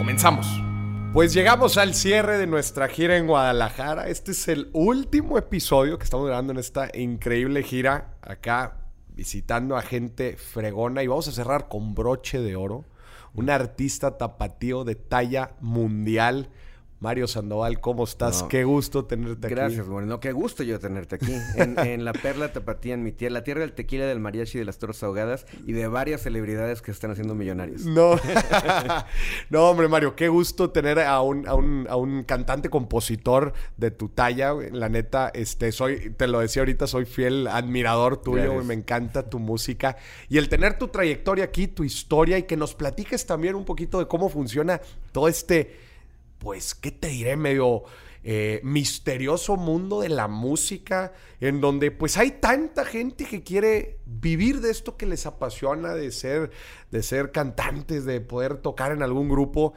Comenzamos. Pues llegamos al cierre de nuestra gira en Guadalajara. Este es el último episodio que estamos grabando en esta increíble gira acá visitando a gente fregona y vamos a cerrar con broche de oro. Un artista tapatío de talla mundial Mario Sandoval, ¿cómo estás? Qué gusto tenerte aquí. Gracias, Moreno. Qué gusto yo tenerte aquí. En, La Perla Tapatía, en mi tierra, la tierra del tequila, del mariachi, de las torres ahogadas y de varias celebridades que están haciendo millonarios. No, no hombre, Mario, qué gusto tener a un, a un, a un cantante compositor de tu talla. La neta, este, soy, te lo decía ahorita, soy fiel admirador tuyo, me encanta tu música. Y el tener tu trayectoria aquí, tu historia y que nos platiques también un poquito de cómo funciona todo este pues, ¿qué te diré? Medio eh, misterioso mundo de la música, en donde pues hay tanta gente que quiere vivir de esto que les apasiona, de ser, de ser cantantes, de poder tocar en algún grupo,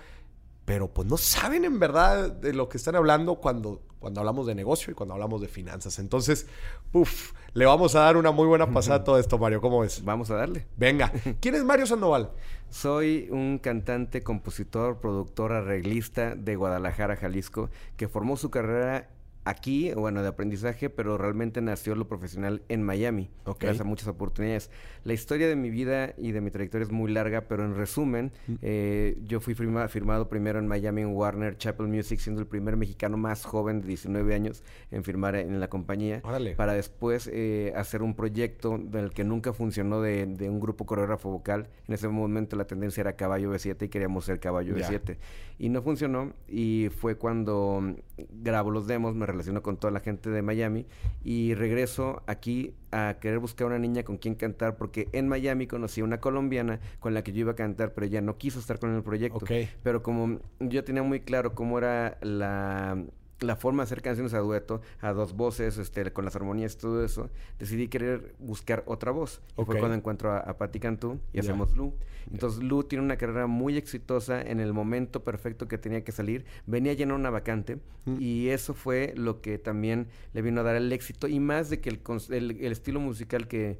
pero pues no saben en verdad de lo que están hablando cuando, cuando hablamos de negocio y cuando hablamos de finanzas. Entonces, uff, le vamos a dar una muy buena pasada a todo esto, Mario. ¿Cómo ves? Vamos a darle. Venga. ¿Quién es Mario Sandoval? Soy un cantante, compositor, productor, arreglista de Guadalajara, Jalisco, que formó su carrera aquí, bueno, de aprendizaje, pero realmente nació lo profesional en Miami. Gracias a muchas oportunidades. La historia de mi vida y de mi trayectoria es muy larga, pero en resumen, mm. eh, yo fui firmado primero en Miami en Warner Chapel Music, siendo el primer mexicano más joven de 19 años en firmar en la compañía. Para después eh, hacer un proyecto del que nunca funcionó de, un grupo coreógrafo vocal. En ese momento la tendencia era Caballo B7 y queríamos ser Caballo B7. Y no funcionó y fue cuando grabo los demos, me relaciono con toda la gente de Miami y regreso aquí a querer buscar una niña con quien cantar porque en Miami conocí a una colombiana con la que yo iba a cantar, pero ella no quiso estar con el proyecto. Pero como yo tenía muy claro cómo era la la forma de hacer canciones a dueto, a dos voces, este, con las armonías y todo eso, decidí querer buscar otra voz. Y fue cuando encuentro a, a Patti Cantú y hacemos Lu. Entonces Lu tiene una carrera muy exitosa en el momento perfecto que tenía que salir. Venía a llenar una vacante mm. y eso fue lo que también le vino a dar el éxito y más de que el, el, estilo musical que,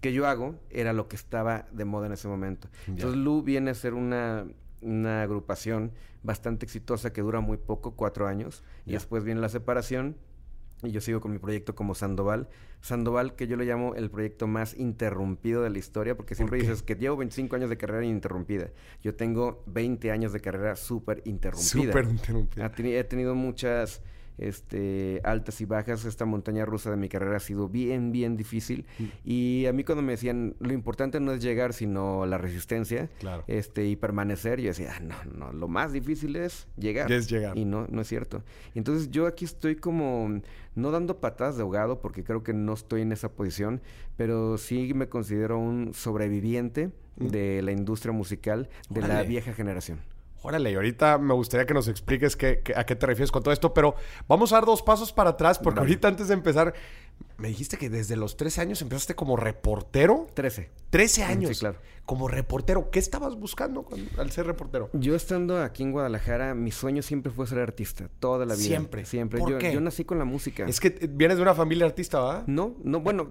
que yo hago era lo que estaba de moda en ese momento. Entonces Lu viene a ser una una agrupación bastante exitosa que dura muy poco, cuatro años, y después viene la separación y yo sigo con mi proyecto como Sandoval. Sandoval, que yo le llamo el proyecto más interrumpido de la historia, porque siempre dices que llevo 25 años de carrera ininterrumpida. Yo tengo 20 años de carrera súper interrumpida. Súper interrumpida. He tenido muchas este, altas y bajas. Esta montaña rusa de mi carrera ha sido bien, bien difícil. Mm. Y a mí cuando me decían, lo importante no es llegar, sino la resistencia este, y permanecer, yo decía, ah, no, no, lo más difícil es llegar. Es llegar. Y no, no es cierto. Entonces yo aquí estoy como, no dando patadas de ahogado, porque creo que no estoy en esa posición, pero sí me considero un sobreviviente mm. de la industria musical de la vieja generación. Órale, y ahorita me gustaría que nos expliques qué, a qué te refieres con todo esto, pero vamos a dar dos pasos para atrás, porque ahorita antes de empezar, me dijiste que desde los 13 años empezaste como reportero. 13. 13 años. Sí, claro. Como reportero. ¿Qué estabas buscando al ser reportero? Yo estando aquí en Guadalajara, mi sueño siempre fue ser artista. Toda la vida. Siempre. Siempre. ¿Por yo, qué? yo nací con la música. Es que vienes de una familia artista, ¿va? No, no, bueno,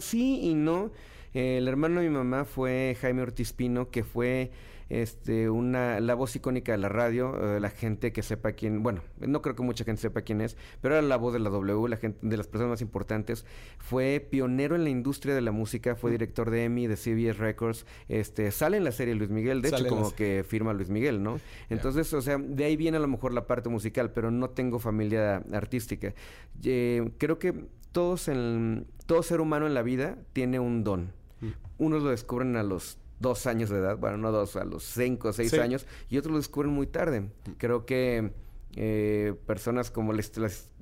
sí y no. el hermano de mi mamá fue Jaime Ortiz Pino, que fue este, una, la voz icónica de la radio, eh, la gente que sepa quién, bueno, no creo que mucha gente sepa quién es, pero era la voz de la W, la gente, de las personas más importantes, fue pionero en la industria de la música, fue director de EMI, de CBS Records, este, sale en la serie Luis Miguel, de hecho como que firma Luis Miguel, ¿no? Entonces, o sea, de ahí viene a lo mejor la parte musical, pero no tengo familia artística. creo que todos en, todo ser humano en la vida tiene un don. Mm. Unos lo descubren a los dos años de edad, bueno, no dos, a los cinco o seis años, y otros lo descubren muy tarde. Creo que eh, personas como las,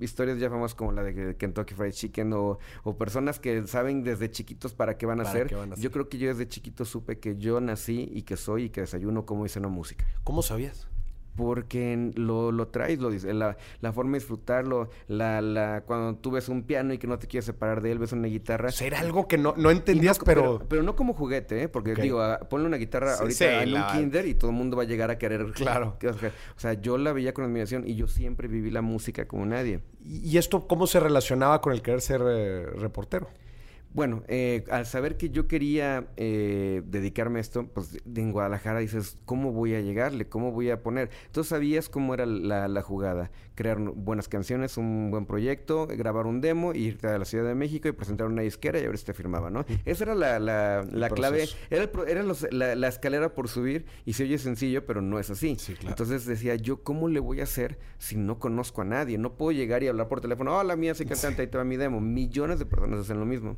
historias ya famosas como la de Kentucky Fried Chicken o, personas que saben desde chiquitos para qué van a, hacer. Yo creo que yo desde chiquito supe que yo nací y que soy y que desayuno como hice una música. ¿Cómo sabías? Porque lo, lo traes, lo dice, la, la, forma de disfrutarlo, la, la, cuando tú ves un piano y que no te quieres separar de él, ves una guitarra. Era algo que no, no entendías, pero... pero... no como juguete, ¿eh? Porque digo, ah, ponle una guitarra ahorita en un kinder y todo el mundo va a llegar a querer... Claro. O sea, yo la veía con admiración y yo siempre viví la música como nadie. ¿Y esto cómo se relacionaba con el querer ser eh, reportero? Bueno, eh, al saber que yo quería eh, dedicarme a esto, pues en Guadalajara dices, ¿cómo voy a llegarle? ¿Cómo voy a poner? Entonces sabías cómo era la, jugada. Crear buenas canciones, un buen proyecto, grabar un demo, irte a la Ciudad de México y presentar una disquera y a ver si te firmaba, ¿no? Esa era la, la, clave, era, era la, escalera por subir y se oye sencillo, pero no es así. Entonces decía, yo, ¿cómo le voy a hacer si no conozco a nadie? No puedo llegar y hablar por teléfono, hola, mía, soy cantante, ahí te va mi demo. Millones de personas hacen lo mismo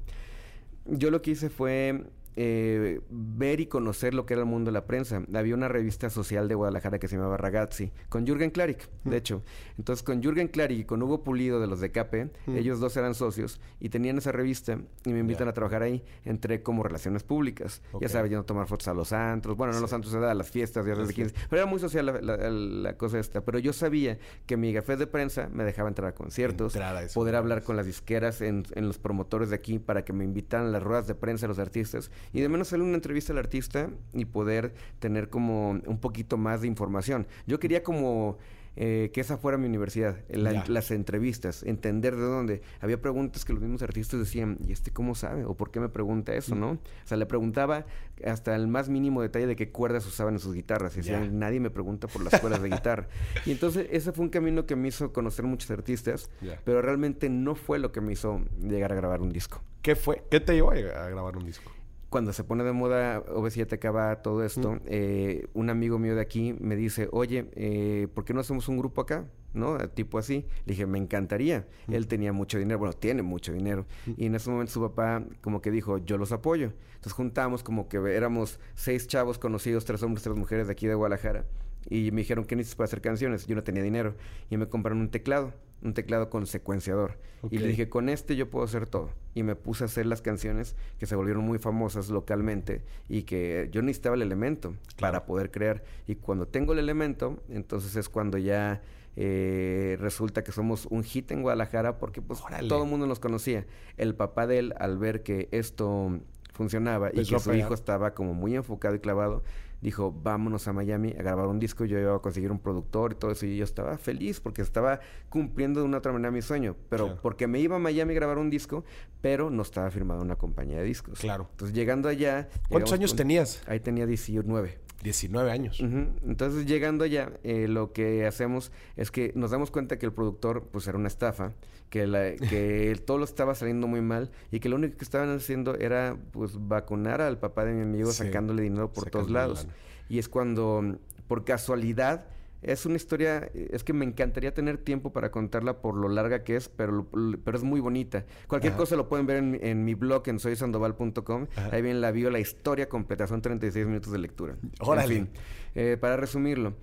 yo lo que hice fue eh, ver y conocer lo que era el mundo de la prensa. Había una revista social de Guadalajara que se llamaba Ragazzi, con Jürgen Klarik, de mm. hecho. Entonces, con Jürgen Klarik y con Hugo Pulido de los de Cape, mm. ellos dos eran socios y tenían esa revista y me invitan a trabajar ahí. Entré como relaciones públicas. Ya sabes, yendo a tomar fotos a los antros. Bueno, no los antros, a las fiestas, días de 15. Pero era muy social la, cosa esta. Pero yo sabía que mi café de prensa me dejaba entrar a conciertos, poder hablar con las disqueras en, en los promotores de aquí para que me invitaran a las ruedas de prensa de los artistas y de menos hacerle una entrevista al artista y poder tener como un poquito más de información. Yo quería como eh, que esa fuera mi universidad, las entrevistas, entender de dónde. Había preguntas que los mismos artistas decían, ¿y este cómo sabe? ¿O por qué me pregunta eso, no? O sea, le preguntaba hasta el más mínimo detalle de qué cuerdas usaban en sus guitarras. Y decían, nadie me pregunta por las cuerdas de guitarra. Y entonces ese fue un camino que me hizo conocer muchos artistas, pero realmente no fue lo que me hizo llegar a grabar un disco. ¿Qué fue? ¿Qué te llevó a grabar un disco? Cuando se pone de moda OV7 acaba todo esto, eh, un amigo mío de aquí me dice, oye, eh, ¿por qué no hacemos un grupo acá? ¿No? Tipo así. Le dije, me encantaría. Él tenía mucho dinero, bueno, tiene mucho dinero. Y en ese momento su papá como que dijo, yo los apoyo. Entonces juntamos como que éramos seis chavos conocidos, tres hombres, tres mujeres de aquí de Guadalajara. Y me dijeron, ¿qué necesitas para hacer canciones? Yo no tenía dinero. Y me compraron un teclado un teclado con secuenciador. Y le dije, con este yo puedo hacer todo. Y me puse a hacer las canciones que se volvieron muy famosas localmente y que yo necesitaba el elemento para poder crear. Y cuando tengo el elemento, entonces es cuando ya eh, resulta que somos un hit en Guadalajara porque pues todo el mundo nos conocía. El papá de él, al ver que esto funcionaba y que su hijo estaba como muy enfocado y clavado, dijo, vámonos a Miami a grabar un disco. Yo iba a conseguir un productor y todo eso. Y yo estaba feliz porque estaba cumpliendo de una otra manera mi sueño. Pero porque me iba a Miami a grabar un disco, pero no estaba firmado una compañía de discos. Claro. Entonces, llegando allá... ¿Cuántos años tenías? Ahí tenía 19. 19 años. Entonces, llegando allá, eh, lo que hacemos es que nos damos cuenta que el productor, pues, era una estafa, que, la, que todo lo estaba saliendo muy mal y que lo único que estaban haciendo era, pues, vacunar al papá de mi amigo sacándole dinero por todos lados. Y es cuando, por casualidad, es una historia, es que me encantaría tener tiempo para contarla por lo larga que es, pero, pero es muy bonita. Cualquier cosa lo pueden ver en, mi blog en soysandoval.com. Ahí viene la bio, la historia completa. Son 36 minutos de lectura. Órale. Eh, para resumirlo,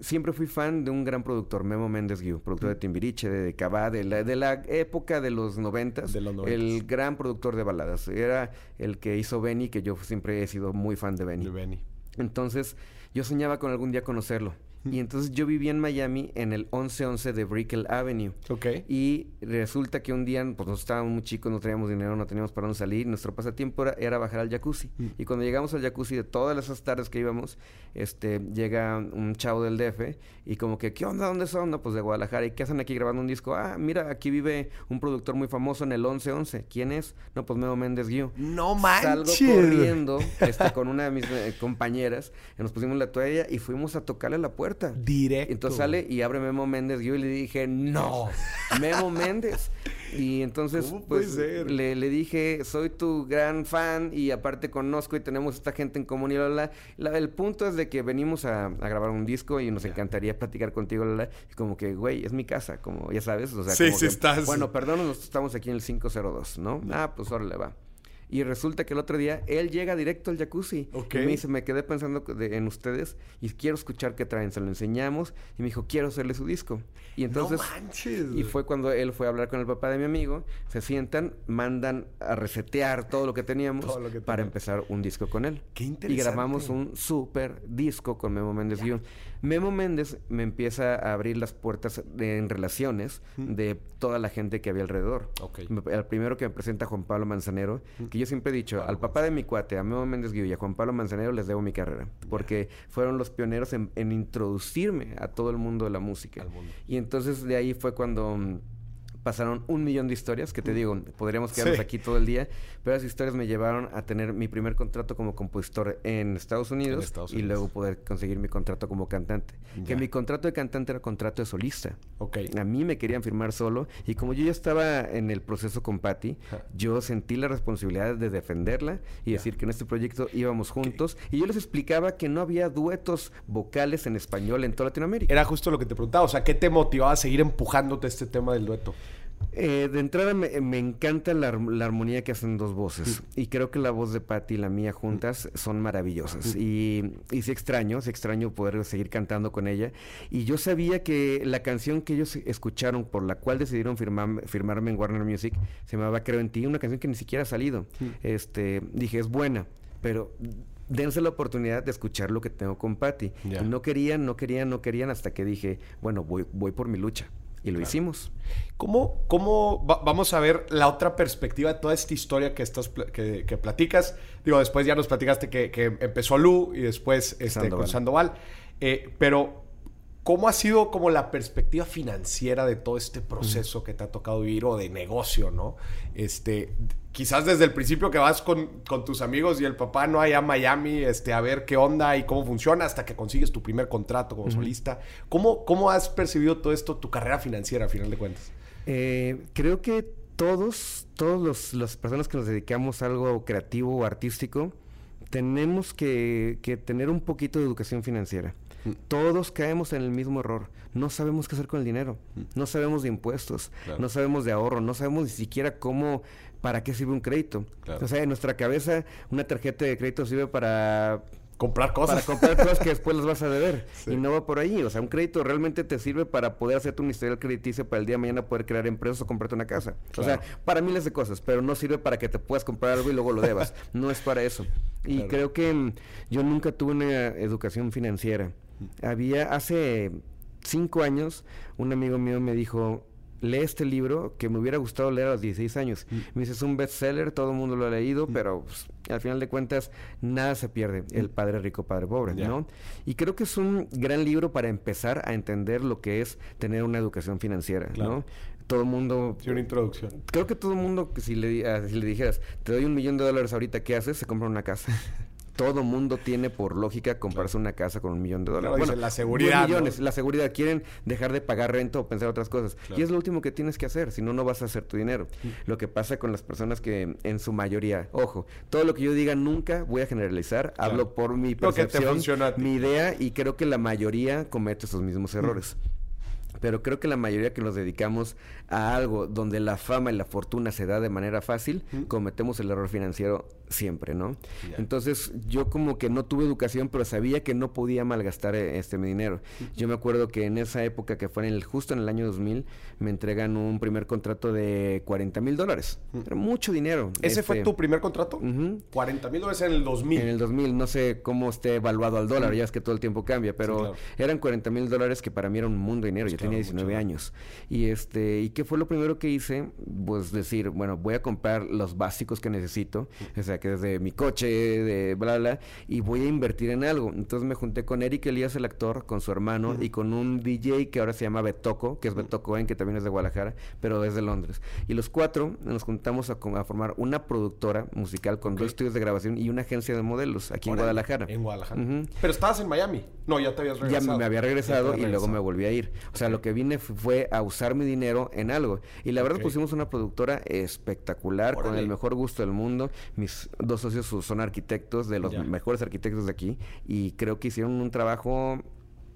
siempre fui fan de un gran productor, Memo Méndez Guiú, productor de Timbiriche, de Cabá, de la, de la época de los noventas. De los El gran productor de baladas. Era el que hizo Benny, que yo siempre he sido muy fan de Benny. De Benny. Entonces, yo soñaba con algún día conocerlo. Y entonces yo vivía en Miami en el 1111 de Brickell Avenue. Ok. Y resulta que un día, pues nosotros estábamos muy chicos, no teníamos dinero, no teníamos para dónde salir. Nuestro pasatiempo era, bajar al jacuzzi. Mm. Y cuando llegamos al jacuzzi, de todas esas tardes que íbamos, este, llega un chavo del DF y como que, ¿qué onda? ¿Dónde son? No, pues de Guadalajara. ¿Y qué hacen aquí grabando un disco? Ah, mira, aquí vive un productor muy famoso en el 1111. ¿Quién es? No, pues Memo Méndez Guiú. No manches. Salgo corriendo este, con una de mis eh, compañeras, y nos pusimos la toalla y fuimos a tocarle la puerta Directo. Entonces sale y abre Memo Méndez. Yo le dije, no, Memo Méndez. Y entonces, pues, le, le, dije, soy tu gran fan y aparte conozco y tenemos esta gente en común y la, la. el punto es de que venimos a, grabar un disco y nos encantaría platicar contigo, la, Y como que, güey, es mi casa, como ya sabes. O sea, sí, sí, estás. Bueno, estamos aquí en el 502, ¿no? Ah, pues órale, va. Y resulta que el otro día él llega directo al jacuzzi. Y me dice, me quedé pensando de- en ustedes y quiero escuchar qué traen. Se lo enseñamos y me dijo, quiero hacerle su disco. Y entonces... no manches. Y fue cuando él fue a hablar con el papá de mi amigo. Se sientan, mandan a resetear todo lo que teníamos Todo lo que para empezar un disco con él. Qué Y interesante. grabamos un súper disco con Memo Méndez Guión. Memo Méndez me empieza a abrir las puertas de- en relaciones de toda la gente que había alrededor. Ok. Me- El primero que me presenta Juan Pablo Manzanero, que yo siempre he dicho, al papá de mi cuate, a Memo Méndez Guión y a Juan Pablo Manzanero les debo mi carrera, porque fueron los pioneros en, en introducirme a todo el mundo de la música. Mundo. Y entonces de ahí fue cuando mm, pasaron un millón de historias, que te digo, podríamos quedarnos Sí. aquí todo el día, pero esas historias me llevaron a tener mi primer contrato como compositor en Estados Unidos, Estados y luego poder conseguir mi contrato como cantante. Ya. Que mi contrato de cantante era contrato de solista. Ok. A mí me querían firmar solo y como yo ya estaba en el proceso con Patty, yo sentí la responsabilidad de defenderla y decir que en este proyecto íbamos juntos y yo les explicaba que no había duetos vocales en español en toda Latinoamérica. Era justo lo que te preguntaba. O sea, ¿qué te motivaba a seguir empujándote este tema del dueto? Eh, de entrada me, me encanta la, ar- la armonía que hacen dos voces. Y creo que la voz de Patty y la mía juntas son maravillosas. Y, y sí extraño, sí extraño poder seguir cantando con ella. Y yo sabía que la canción que ellos escucharon por la cual decidieron firmar- firmarme en Warner Music se llamaba Creo en ti, una canción que ni siquiera ha salido. Este, dije, es buena, pero dense la oportunidad de escuchar lo que tengo con Patty. No querían, no querían, no querían hasta que dije, bueno, voy, voy por mi lucha. Y lo hicimos. ¿Cómo, cómo va- vamos a ver la otra perspectiva de toda esta historia que, estás, que, que platicas? Digo, después ya nos platicaste que, que empezó Lu y después este, con Sandoval. Sandoval. Eh, pero, ¿cómo ha sido como la perspectiva financiera de todo este proceso que te ha tocado vivir o de negocio, no? Este, quizás desde el principio que vas con, con tus amigos y el papá no allá a Miami este, a ver qué onda y cómo funciona hasta que consigues tu primer contrato como solista. ¿Cómo, ¿Cómo has percibido todo esto, tu carrera financiera, a final de cuentas? Eh, creo que todos, los, las personas que nos dedicamos a algo creativo o artístico, tenemos que, que tener un poquito de educación financiera. Mm. Todos caemos en el mismo error. No sabemos qué hacer con el dinero. No sabemos de impuestos. Mm. Claro. No sabemos de ahorro. No sabemos ni siquiera cómo, para qué sirve un crédito. Claro. O sea, en nuestra cabeza, una tarjeta de crédito sirve para Comprar cosas. para comprar cosas que después las vas a deber. Sí. Y no va por ahí. O sea, un crédito realmente te sirve para poder hacerte un historial crediticio para el día de mañana poder crear empresas o comprarte una casa. O sea, para miles de cosas, pero no sirve para que te puedas comprar algo y luego lo debas. no es para eso. Y Claro. creo que mm, yo nunca tuve una educación financiera. Había hace cinco años, un amigo mío me dijo, lee este libro que me hubiera gustado leer a los 16 años. Me dice, es un bestseller, todo el mundo lo ha leído, pero pues, al final de cuentas nada se pierde. El padre rico, padre pobre. ¿no? Y creo que es un gran libro para empezar a entender lo que es tener una educación financiera, Claro. ¿no? Todo el mundo... Sí, una introducción. Creo que todo el mundo, si le, ah, si le dijeras, te doy un millón de dólares ahorita, ¿qué haces? Se compra una casa. todo mundo tiene por lógica comprarse una casa con un millón de dólares. Claro, dice, la seguridad, millones, ¿no? la seguridad. Quieren dejar de pagar renta o pensar otras cosas. Claro. Y es lo último que tienes que hacer, si no, no vas a hacer tu dinero. Lo que pasa con las personas que en su mayoría, ojo, todo lo que yo diga nunca voy a generalizar, Claro. hablo por mi percepción, mi idea y creo que la mayoría comete esos mismos errores. Pero creo que la mayoría que nos dedicamos a algo donde la fama y la fortuna se da de manera fácil, cometemos el error financiero siempre, ¿no? Entonces yo como que no tuve educación, pero sabía que no podía malgastar eh, este mi dinero. Yo me acuerdo que en esa época, que fue en el, justo en el año 2000, me entregan un primer contrato de 40 mil dólares. Era mucho dinero. ¿Ese fue Este, tu primer contrato? ujú. 40 mil dólares en el 2000. En el 2000, no sé cómo esté evaluado al dólar, ya es que todo el tiempo cambia, pero claro. eran 40 mil dólares que para mí era un mundo de dinero, yo claro, tenía mucho 19 dinero. años. Y este, ¿y qué fue lo primero que hice? Pues decir, bueno, voy a comprar los básicos que necesito, o sea, que desde mi coche, de bla, bla, y voy a invertir en algo. Entonces me junté con Eric Elías, el actor, con su hermano, y con un DJ que ahora se llama Betoco, que es Betoco Cohen, que también es de Guadalajara, pero es de Londres. Y los cuatro nos juntamos a, formar una productora musical con dos estudios de grabación y una agencia de modelos aquí en Guadalajara. En Guadalajara. Ujú. Pero estabas en Miami. No, ya te habías Ya regresado. me había Ya regresado y luego me volví a ir. O sea, lo que vine fu- fue a usar mi dinero en algo. Y la verdad pusimos una productora espectacular, con el mejor gusto del mundo. Mis dos socios son arquitectos, de los Ya. mejores arquitectos de aquí. Y creo que hicieron un trabajo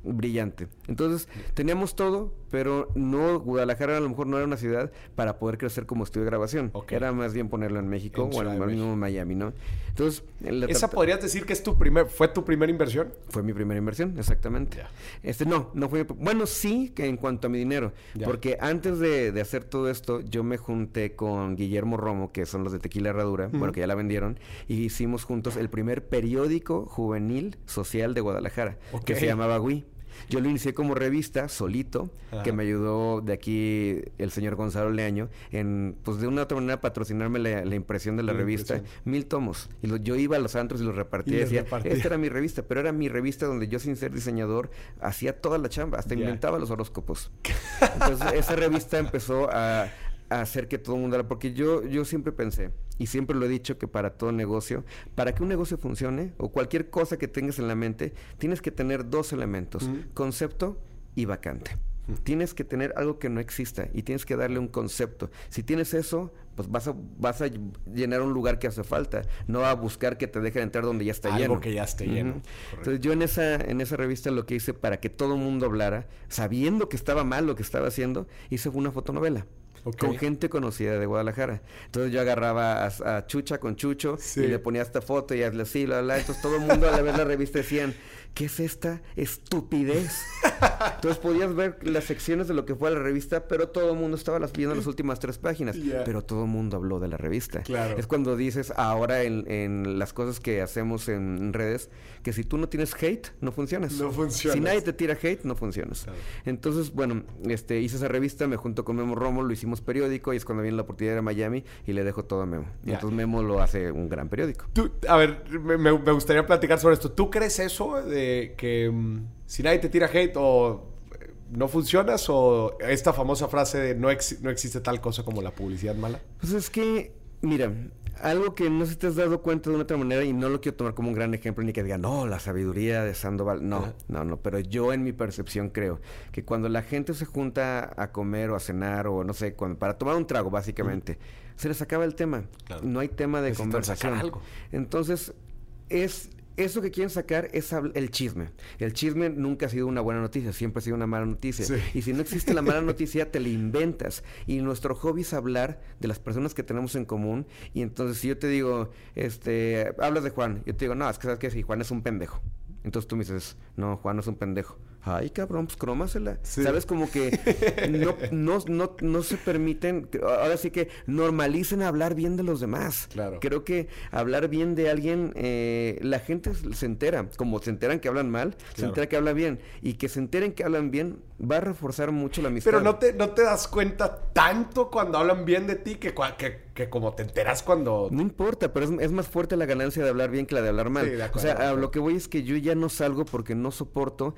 brillante. Entonces, teníamos todo, pero no, Guadalajara a lo mejor no era una ciudad para poder crecer como estudio de grabación. Era más bien ponerlo en México o en mismo Miami, ¿no? Entonces, ¿esa podrías decir que es tu primer, fue tu primera inversión? Fue mi primera inversión, exactamente. Este, no, no fue, bueno, sí, que en cuanto a mi dinero, porque antes de, hacer todo esto, yo me junté con Guillermo Romo, que son los de Tequila Herradura, bueno, que ya la vendieron, y hicimos juntos el primer periódico juvenil social de Guadalajara, que se llamaba Wii. Yo lo inicié como revista, solito, que me ayudó de aquí el señor Gonzalo Leaño en, pues de una u otra manera, patrocinarme la, impresión de la, revista. Mil tomos. Y yo iba a los antros y los repartía y, decía, esta era mi revista, pero era mi revista donde yo, sin ser diseñador, hacía toda la chamba, hasta inventaba los horóscopos. Entonces, esa revista empezó a, hacer que todo el mundo... Porque yo, yo siempre pensé, y siempre lo he dicho, que para todo negocio, para que un negocio funcione, o cualquier cosa que tengas en la mente, tienes que tener dos elementos, concepto y vacante. Tienes que tener algo que no exista y tienes que darle un concepto. Si tienes eso, pues vas a, vas a llenar un lugar que hace falta, no a buscar que te dejen entrar donde ya está lleno. Algo que ya esté lleno. Entonces yo en esa, en esa revista lo que hice para que todo el mundo hablara, sabiendo que estaba mal lo que estaba haciendo, hice una fotonovela con gente conocida de Guadalajara. Entonces yo agarraba a, Chucha con Chucho y le ponía esta foto y hazle así, bla. Entonces todo el mundo al ver la revista decían, ¿qué es esta estupidez? Entonces podías ver las secciones de lo que fue la revista, pero todo el mundo estaba viendo las últimas tres páginas. Pero todo el mundo habló de la revista. Es cuando dices ahora en, las cosas que hacemos en redes, que si tú no tienes hate, no funcionas. No funciona. Si nadie te tira hate, no funcionas. Entonces, bueno, este, hice esa revista, me junto con Memo Romo, lo hicimos periódico y es cuando viene la oportunidad de Miami y le dejo todo a Memo. Y entonces Memo lo hace un gran periódico. a ver, me, gustaría platicar sobre esto. ¿Tú crees eso de que mm, si nadie te tira hate o eh, no funcionas o esta famosa frase de no, no existe tal cosa como la publicidad mala? Pues es que, mira, algo que no sé si te has dado cuenta de una otra manera y no lo quiero tomar como un gran ejemplo ni que diga, no, la sabiduría de Sandoval. No, no, no, pero yo en mi percepción creo que cuando la gente se junta a comer o a cenar o no sé, para tomar un trago básicamente, se les acaba el tema. No hay tema de conversación. Entonces, es eso que quieren sacar es el chisme. El chisme nunca ha sido una buena noticia, siempre ha sido una mala noticia. Y si no existe la mala noticia, te la inventas. Y nuestro hobby es hablar de las personas que tenemos en común. Y entonces, si yo te digo, este, hablas de Juan, yo te digo, no, es que sabes que si Juan es un pendejo. Entonces tú me dices, no, Juan no es un pendejo. Ay, cabrón, pues cromasela. ¿Sabes? Como que no, no, no, no se permiten, ahora sí que normalicen hablar bien de los demás. Claro. Creo que hablar bien de alguien, eh, la gente se entera, como se enteran que hablan mal, se entera que hablan bien. Y que se enteren que hablan bien va a reforzar mucho la amistad. Pero no te, no te das cuenta tanto cuando hablan bien de ti que, que, que como te enteras cuando... No importa, pero es, es, más fuerte la ganancia de hablar bien que la de hablar mal. o sea, lo que voy es que yo ya no salgo porque no soporto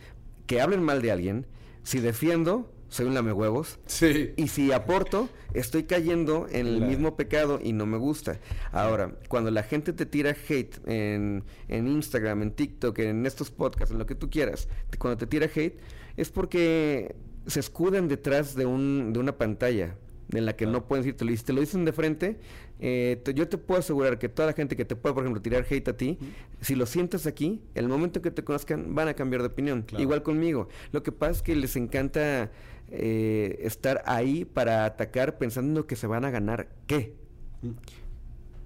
que hablen mal de alguien, si defiendo, soy un lamehuevos. Sí. Y si aporto, estoy cayendo en el mismo pecado y no me gusta. Ahora, cuando la gente te tira hate en, en, Instagram, en TikTok, en estos podcasts, en lo que tú quieras, cuando te tira hate, es porque se escudan detrás de, un, de una pantalla en la que no pueden decirte lo, te lo dicen de frente, eh, yo te puedo asegurar que toda la gente que te pueda, por ejemplo, tirar hate a ti, si lo sientes aquí, el momento que te conozcan van a cambiar de opinión. Igual conmigo. Lo que pasa es que les encanta eh, estar ahí para atacar pensando que se van a ganar qué.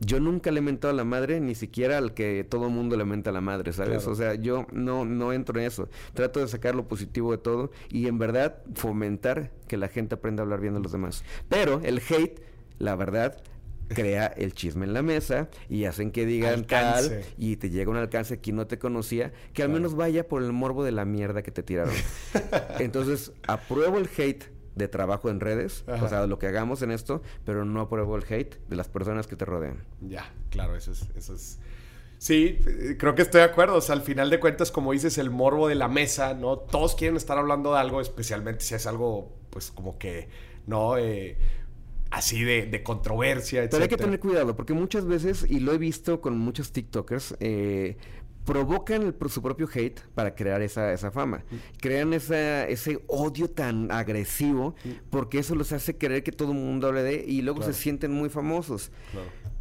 Yo nunca le he mentado a la madre, ni siquiera al que todo el mundo le menta a la madre, ¿sabes? O sea, yo no, no entro en eso. Trato de sacar lo positivo de todo y en verdad fomentar que la gente aprenda a hablar bien de los demás. Pero el hate, la verdad, crea el chisme en la mesa y hacen que digan tal y te llega un alcance que no te conocía, que al menos vaya por el morbo de la mierda que te tiraron. Entonces, apruebo el hate de trabajo en redes, o sea, lo que hagamos en esto, pero no apruebo el hate de las personas que te rodean. Ya, claro, eso es, eso es. Sí, creo que estoy de acuerdo. O sea, al final de cuentas, como dices, el morbo de la mesa, ¿no? Todos quieren estar hablando de algo, especialmente si es algo, pues, como que, ¿no? Eh, así de, controversia, etc. Pero hay que tener cuidado, porque muchas veces, y lo he visto con muchos TikTokers, eh, provocan su propio hate para crear esa, esa fama. Crean esa, ese odio tan agresivo porque eso los hace querer que todo el mundo hable de y luego se sienten muy famosos.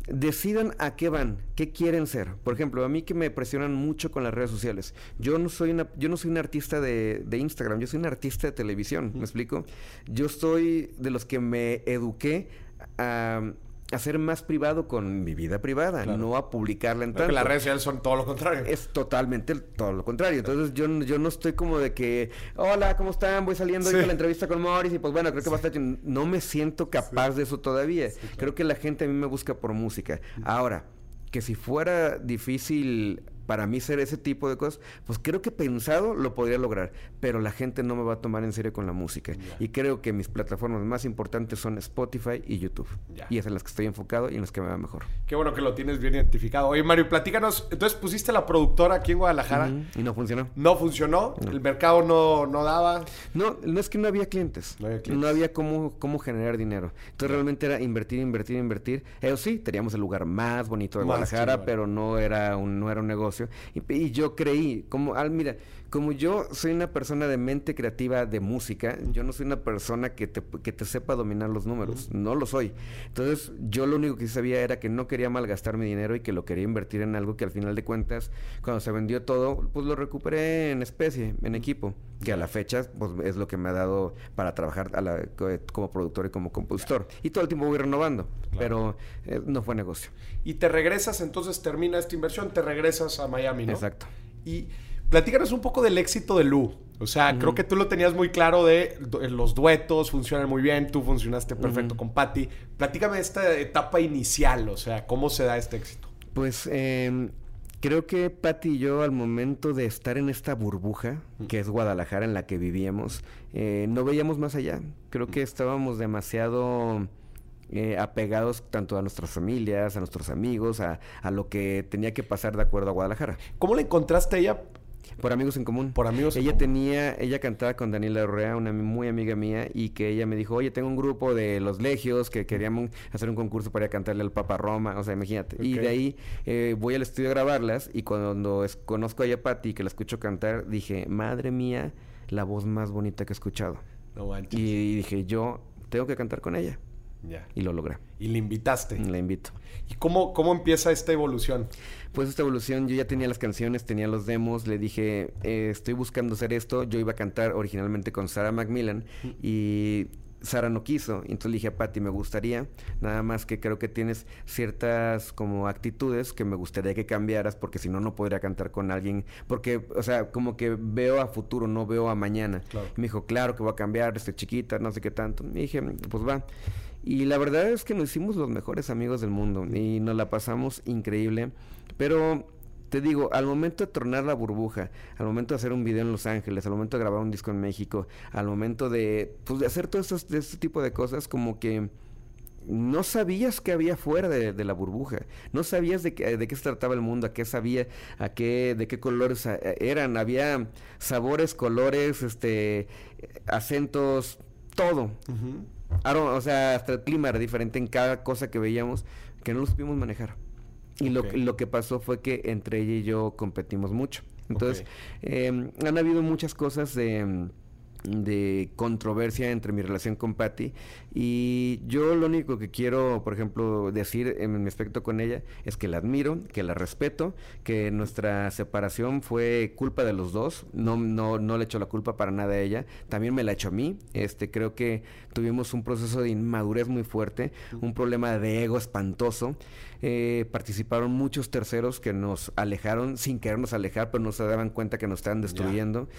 decidan a qué van, qué quieren ser. Por ejemplo, a mí que me presionan mucho con las redes sociales. Yo no soy una, yo no soy un artista de, de Instagram, yo soy un artista de televisión, ¿me explico? Yo soy de los que me eduqué a a ser más privado con mi vida privada, no a publicarla en tanto. las redes sociales son todo lo contrario. Es totalmente todo lo contrario. Entonces yo, yo no estoy como de que, hola, ¿cómo están? Voy saliendo sí. la entrevista con Morris y pues bueno, creo que va a estar... No me siento capaz de eso todavía. Creo que la gente a mí me busca por música. Ahora, que si fuera difícil para mí ser ese tipo de cosas, pues creo que pensado lo podría lograr, pero la gente no me va a tomar en serio con la música. Y creo que mis plataformas más importantes son Spotify y YouTube. Y es en las que estoy enfocado y en las que me va mejor. Qué bueno que lo tienes bien identificado. Oye, Mario, platícanos, entonces pusiste la productora aquí en Guadalajara. Y no funcionó. No funcionó, el mercado no, no daba. No, no es que no había clientes. No había, clientes. No había cómo, cómo generar dinero. Entonces realmente era invertir, invertir, invertir. Eso sí, teníamos el lugar más bonito de Guadalajara, pero no era un, no era un negocio y, yo creí, como, al, mira, como yo soy una persona de mente creativa de música, yo no soy una persona que te, que te sepa dominar los números, no lo soy. Entonces, yo lo único que sabía era que no quería malgastar mi dinero y que lo quería invertir en algo que al final de cuentas, cuando se vendió todo, pues lo recuperé en especie, en equipo, que a la fecha pues, es lo que me ha dado para trabajar como productor y como compositor. Y todo el tiempo voy renovando, pero eh, no fue negocio. Y te regresas, entonces termina esta inversión, te regresas a Miami, ¿no? Exacto. Y Platícanos un poco del éxito de Lu. O sea, creo que tú lo tenías muy claro de, los duetos funcionan muy bien, tú funcionaste perfecto con Patty. Platícame esta etapa inicial, o sea, ¿cómo se da este éxito? Pues em, creo que Patty y yo al momento de estar en esta burbuja, que es Guadalajara en la que vivíamos, eh, no veíamos más allá. Creo que estábamos demasiado... Eh, apegados tanto a nuestras familias, a nuestros amigos, a, a, lo que tenía que pasar de acuerdo a Guadalajara. ¿Cómo le encontraste a ella por amigos en común. Por amigos Ella tenía, ella cantaba con Daniela Urrea, una muy amiga mía, y que ella me dijo, oye, tengo un grupo de los Legios que queríamos hacer un concurso para cantarle al Papa Roma, o sea, imagínate. Y de ahí eh, voy al estudio a grabarlas, y cuando conozco a ella Patti, que la escucho cantar, dije, madre mía, la voz más bonita que he escuchado. y dije, yo tengo que cantar con ella. Y lo logré. Y le invitaste. La invito. ¿Y cómo, cómo empieza esta evolución? Pues esta evolución, yo ya tenía las canciones, tenía los demos, le dije, eh, estoy buscando hacer esto. Yo iba a cantar originalmente con Sarah Macmillan y Sara no quiso. Entonces le dije a Patty, me gustaría, nada más que creo que tienes ciertas como actitudes que me gustaría que cambiaras, porque si no, no podría cantar con alguien. Porque, o sea, como que veo a futuro, no veo a mañana. Me dijo, claro que voy a cambiar, estoy chiquita, no sé qué tanto. Me dije, pues va. Y la verdad es que nos hicimos los mejores amigos del mundo y nos la pasamos increíble. Pero te digo, al momento de tornar la burbuja, al momento de hacer un video en Los Ángeles, al momento de grabar un disco en México, al momento de, pues, de hacer todo de este tipo de cosas, como que no sabías qué había fuera de, la burbuja, no sabías de, de qué se trataba el mundo, a qué sabía, a qué, de qué colores eh, eran, había sabores, colores, este, acentos, todo o sea, hasta el clima era diferente en cada cosa que veíamos que no lo supimos manejar. Y lo, lo que pasó fue que entre ella y yo competimos mucho. Entonces, em, han habido muchas cosas de de controversia entre mi relación con Patty. Y yo lo único que quiero, por ejemplo, decir en mi aspecto con ella es que la admiro, que la respeto, que nuestra separación fue culpa de los dos, no no no le echo la culpa para nada a ella, también me la echo a mí. Este creo que tuvimos un proceso de inmadurez muy fuerte, un problema de ego espantoso. Eh, participaron muchos terceros que nos alejaron sin querernos alejar, pero no se daban cuenta que nos estaban destruyendo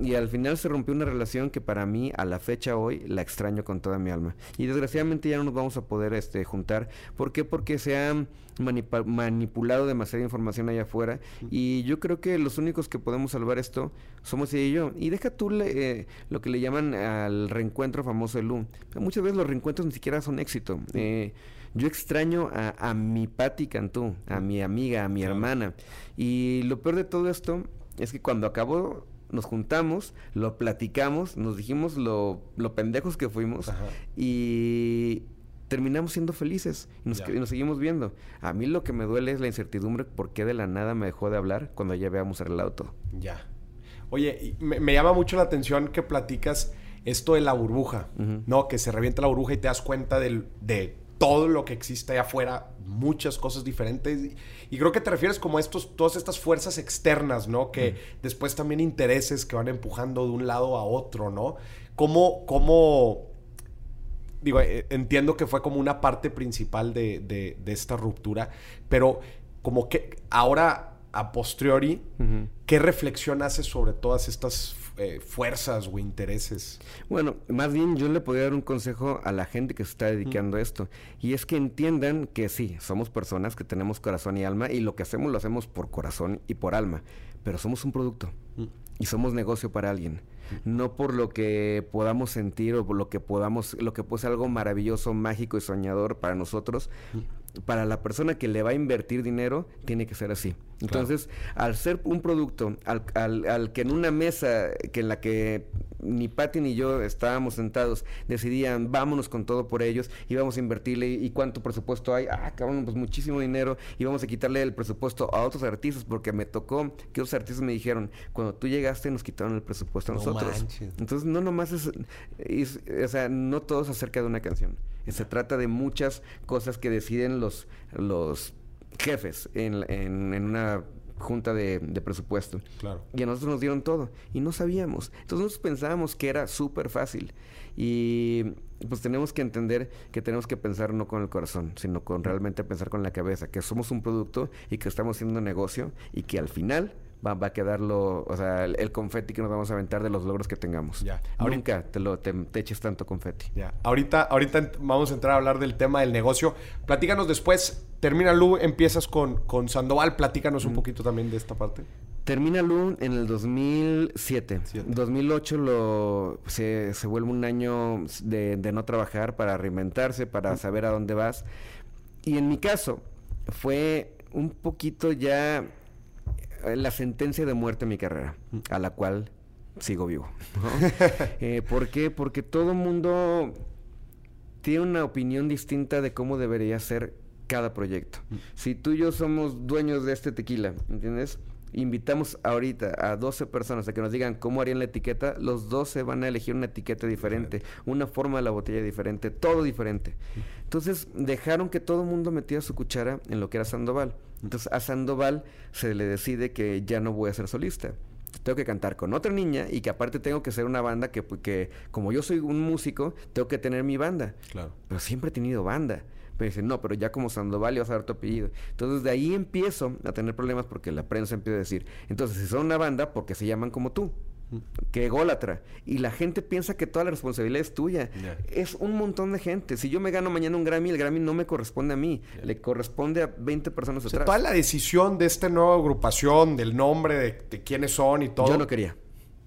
y al final se rompió una relación que para mí a la fecha hoy la extraño con toda mi alma. Y desgraciadamente ya no nos vamos a poder este juntar. ¿por qué? porque se ha manipulado demasiada información allá afuera. Y yo creo que los únicos que podemos salvar esto somos ella y yo. Y deja tú eh, lo que le llaman al reencuentro famoso de Lu muchas veces los reencuentros ni siquiera son éxito. Eh, yo extraño a, a mi Patti Cantú, a mi amiga, a mi hermana. Y lo peor de todo esto es que cuando acabó nos juntamos, lo platicamos, nos dijimos lo, lo pendejos que fuimos y terminamos siendo felices y nos, seguimos viendo. A mí lo que me duele es la incertidumbre por qué de la nada me dejó de hablar cuando ya habíamos arreglado todo. Ya. Oye, me, llama mucho la atención que platicas esto de la burbuja, ¿no? Que se revienta la burbuja y te das cuenta del, de todo lo que existe allá afuera, muchas cosas diferentes. Y creo que te refieres como a estos, todas estas fuerzas externas, ¿no? Que después también intereses que van empujando de un lado a otro, ¿no? ¿Cómo, cómo digo, eh, entiendo que fue como una parte principal de, de, esta ruptura, pero como que ahora a posteriori, ¿qué reflexión haces sobre todas estas eh, fuerzas o intereses? Bueno, más bien yo le podría dar un consejo a la gente que se está dedicando a esto, y es que entiendan que sí, somos personas que tenemos corazón y alma, y lo que hacemos lo hacemos por corazón y por alma, pero somos un producto, y somos negocio para alguien. No por lo que podamos sentir o por lo que podamos, lo que puede ser algo maravilloso, mágico y soñador para nosotros, para la persona que le va a invertir dinero, tiene que ser así. Entonces, al ser un producto, al, al, que en una mesa que en la que ni Patti ni yo estábamos sentados, decidían, vámonos con todo por ellos, íbamos a invertirle y cuánto presupuesto hay, ah, cabrón, pues muchísimo dinero, íbamos a quitarle el presupuesto a otros artistas, porque me tocó que otros artistas me dijeron, cuando tú llegaste nos quitaron el presupuesto a nosotros. Entonces, no nomás es, o sea, no todo se acerca de una canción. Se trata de muchas cosas que deciden los, los jefes en, en, una junta de, presupuesto. Claro. Y a nosotros nos dieron todo. Y no sabíamos. Entonces nosotros pensábamos que era súper fácil. Y pues tenemos que entender que tenemos que pensar no con el corazón, sino con realmente pensar con la cabeza, que somos un producto y que estamos haciendo negocio y que al final va, va a quedarlo, o sea, el, confeti que nos vamos a aventar de los logros que tengamos. Ya. Nunca te, lo, te, eches tanto confeti. Ya. Ahorita, ahorita vamos a entrar a hablar del tema del negocio. Platícanos después, termina Lu, empiezas con, con Sandoval, platícanos un poquito también de esta parte. Termina Lu en el 2007. 2008 lo, se, se, vuelve un año de, de, no trabajar para reinventarse, para saber a dónde vas. Y en mi caso, fue un poquito ya la sentencia de muerte en mi carrera, a la cual sigo vivo. eh, ¿Por qué? Porque todo mundo tiene una opinión distinta de cómo debería ser cada proyecto. Si tú y yo somos dueños de este tequila, ¿entiendes? Invitamos ahorita a 12 personas a que nos digan cómo harían la etiqueta, los 12 van a elegir una etiqueta diferente, una forma de la botella diferente, todo diferente. Entonces dejaron que todo el mundo metiera su cuchara en lo que era Sandoval. Entonces a Sandoval se le decide que ya no voy a ser solista. Tengo que cantar con otra niña y que aparte tengo que ser una banda que, que como yo soy un músico, tengo que tener mi banda. Claro. Pero siempre he tenido banda. Pero dicen, no, pero ya como Sandoval vas a dar tu apellido. Entonces de ahí empiezo a tener problemas porque la prensa empieza a decir, entonces si son una banda, porque se llaman como tú? que ególatra. Y la gente piensa que toda la responsabilidad es tuya. Es un montón de gente. Si yo me gano mañana un Grammy, el Grammy no me corresponde a mí. Le corresponde a 20 personas o Toda la decisión de esta nueva agrupación, del nombre, de, quiénes son y todo. Yo no quería.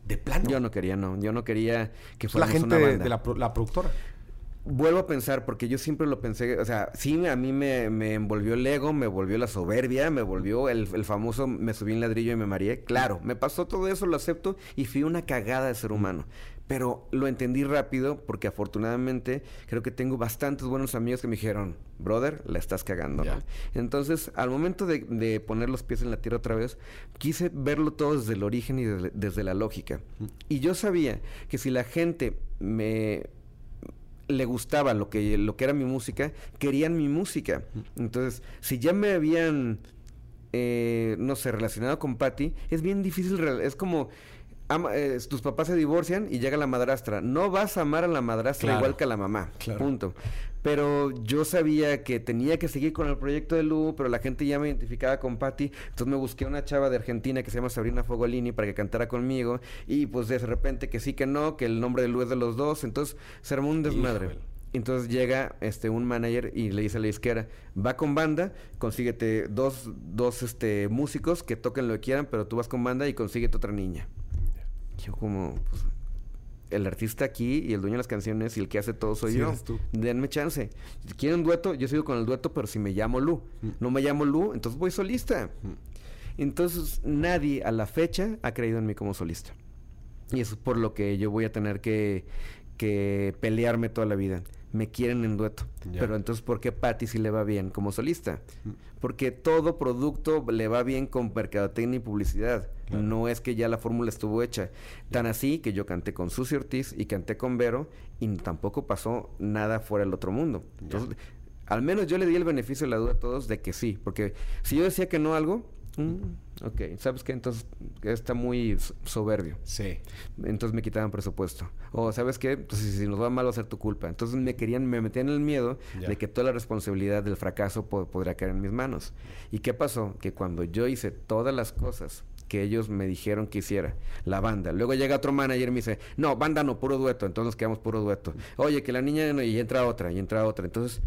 ¿De plano? Yo no quería, no. Yo no quería que fuera la gente de, la, la productora vuelvo a pensar, porque yo siempre lo pensé, o sea, sí, a mí me, me envolvió el ego, me volvió la soberbia, me volvió el, famoso me subí en ladrillo y me mareé. Claro, me pasó todo eso, lo acepto y fui una cagada de ser humano. Pero lo entendí rápido porque afortunadamente creo que tengo bastantes buenos amigos que me dijeron, brother, la estás cagando. Entonces, al momento de, poner los pies en la tierra otra vez, quise verlo todo desde el origen y desde la lógica. Y yo sabía que si la gente me le gustaba lo que, lo que era mi música, querían mi música. Entonces, si ya me habían, eh, no sé, relacionado con Patty, es bien difícil, es como... Eh, tus papás se divorcian y llega la madrastra. No vas a amar a la madrastra igual que a la mamá. Punto. Pero yo sabía que tenía que seguir con el proyecto de Lu, pero la gente ya me identificaba con Patty. Entonces me busqué una chava de Argentina que se llama Sabrina Fogolini para que cantara conmigo. Y pues de repente que sí, que no, que el nombre de Lu es de los dos. Entonces se armó un desmadre. Entonces llega este un manager y le dice a la izquierda, va con banda, consíguete dos, dos este, músicos que toquen lo que quieran, pero tú vas con banda y consíguete otra niña. Yo como, pues, el artista aquí y el dueño de las canciones y el que hace todo soy yo. Denme chance. Si quieren un dueto, yo sigo con el dueto, pero si me llamo Lu. Mm. No me llamo Lu, entonces voy solista. Mm. Entonces nadie a la fecha ha creído en mí como solista. Y eso es por lo que yo voy a tener que, que pelearme toda la vida me quieren en dueto. Pero entonces, ¿por qué Patty sí le va bien como solista? Mm. Porque todo producto le va bien con mercadotecnia y publicidad. No es que ya la fórmula estuvo hecha. Tan así que yo canté con Susi Ortiz y canté con Vero y tampoco pasó nada fuera del otro mundo. Entonces, Al menos yo le di el beneficio de la duda a todos de que sí, porque si yo decía que no algo, mm, ok, ¿sabes qué? Entonces está muy soberbio. Sí. Entonces me quitaban presupuesto. O ¿sabes qué? Entonces si nos va mal va a ser tu culpa. Entonces me querían, me metían en el miedo de que toda la responsabilidad del fracaso podría caer en mis manos. ¿Y qué pasó? Que cuando yo hice todas las cosas que ellos me dijeron que hiciera, la banda. Luego llega otro manager y me dice, no, banda no, puro dueto, entonces nos quedamos puro dueto. Oye, que la niña no, y entra otra, y entra otra. Entonces,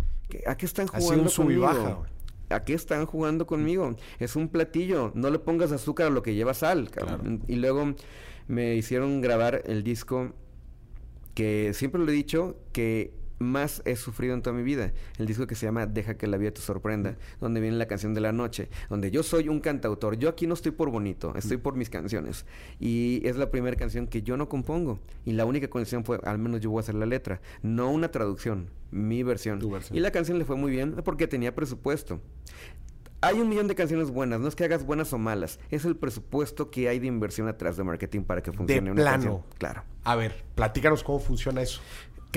¿a qué están jugando conmigo? ¿A qué están jugando conmigo? Es un platillo, no le pongas azúcar a lo que lleva sal. Y luego me hicieron grabar el disco que siempre lo he dicho que más he sufrido en toda mi vida. El disco que se llama Deja que la vida te sorprenda, donde viene la canción de la noche, donde yo soy un cantautor. Yo aquí no estoy por bonito, estoy por mis canciones. Y es la primera canción que yo no compongo. Y la única condición fue, al menos yo voy a hacer la letra, no una traducción, mi versión. Y la canción le fue muy bien porque tenía presupuesto. Hay un millón de canciones buenas, no es que hagas buenas o malas, es el presupuesto que hay de inversión atrás de marketing para que funcione de una plano. canción. Claro. A ver, platícanos cómo funciona eso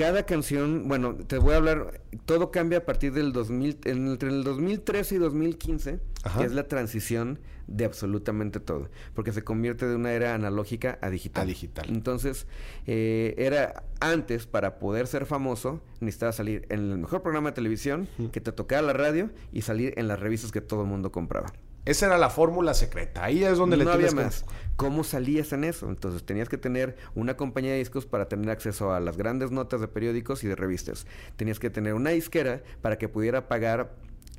cada canción, bueno, te voy a hablar, todo cambia a partir del 2000, entre el 2013 y 2015, que es la transición de absolutamente todo, porque se convierte de una era analógica a digital. A digital. Entonces, eh, era antes, para poder ser famoso, necesitabas salir en el mejor programa de televisión, que te tocara la radio y salir en las revistas que todo el mundo compraba. Esa era la fórmula secreta. Ahí es donde le no había más. ¿Cómo salías en eso? Entonces tenías que tener una compañía de discos para tener acceso a las grandes notas de periódicos y de revistas. Tenías que tener una disquera para que pudiera pagar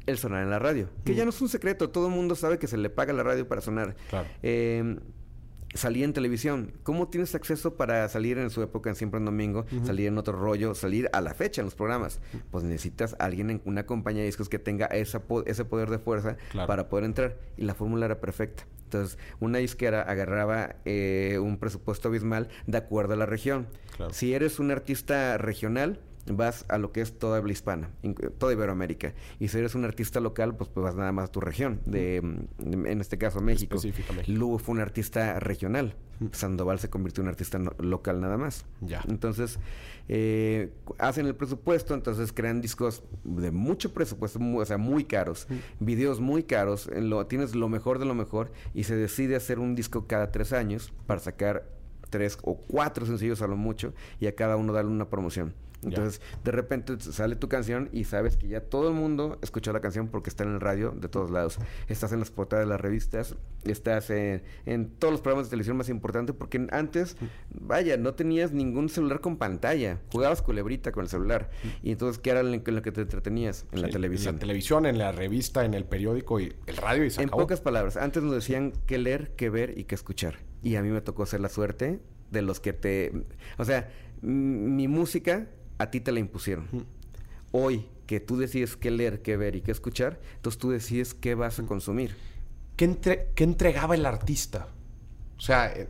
el sonar en la radio. Que ya no es un secreto. Todo el mundo sabe que se le paga la radio para sonar. Claro. Eh, salir en televisión. ¿Cómo tienes acceso para salir en su época en Siempre en Domingo, salir en otro rollo, salir a la fecha en los programas? Pues necesitas alguien en una compañía de discos que tenga esa ese poder de fuerza para poder entrar. Y la fórmula era perfecta. Entonces, una disquera agarraba eh, un presupuesto abismal de acuerdo a la región. Si eres un artista regional, vas a lo que es toda habla hispana, toda Iberoamérica. Y si eres un artista local, pues, pues vas nada más a tu región, de, en este caso México. Luego fue un artista regional. Sandoval se convirtió en un artista local nada más. Ya. Entonces, eh, hacen el presupuesto, entonces crean discos de mucho presupuesto, o sea, muy caros, videos muy caros, lo, tienes lo mejor de lo mejor y se decide hacer un disco cada tres años para sacar tres o cuatro sencillos a lo mucho y a cada uno darle una promoción. Entonces, de repente sale tu canción y sabes que ya todo el mundo escuchó la canción porque está en el radio de todos lados. Estás en las portadas de las revistas, estás en, todos los programas de televisión más importantes porque antes, vaya, no tenías ningún celular con pantalla. Jugabas culebrita con el celular. Y entonces, ¿qué era en lo que te entretenías? En la televisión. En la televisión, en la revista, en el periódico y el radio y se En pocas palabras, antes nos decían qué leer, qué ver y qué escuchar. Y a mí me tocó ser la suerte de los que te... O sea, mi música a ti te la impusieron. Hoy que tú decides qué leer, qué ver y qué escuchar, entonces tú decides qué vas a consumir. ¿Qué, entregaba el artista? O sea, eh,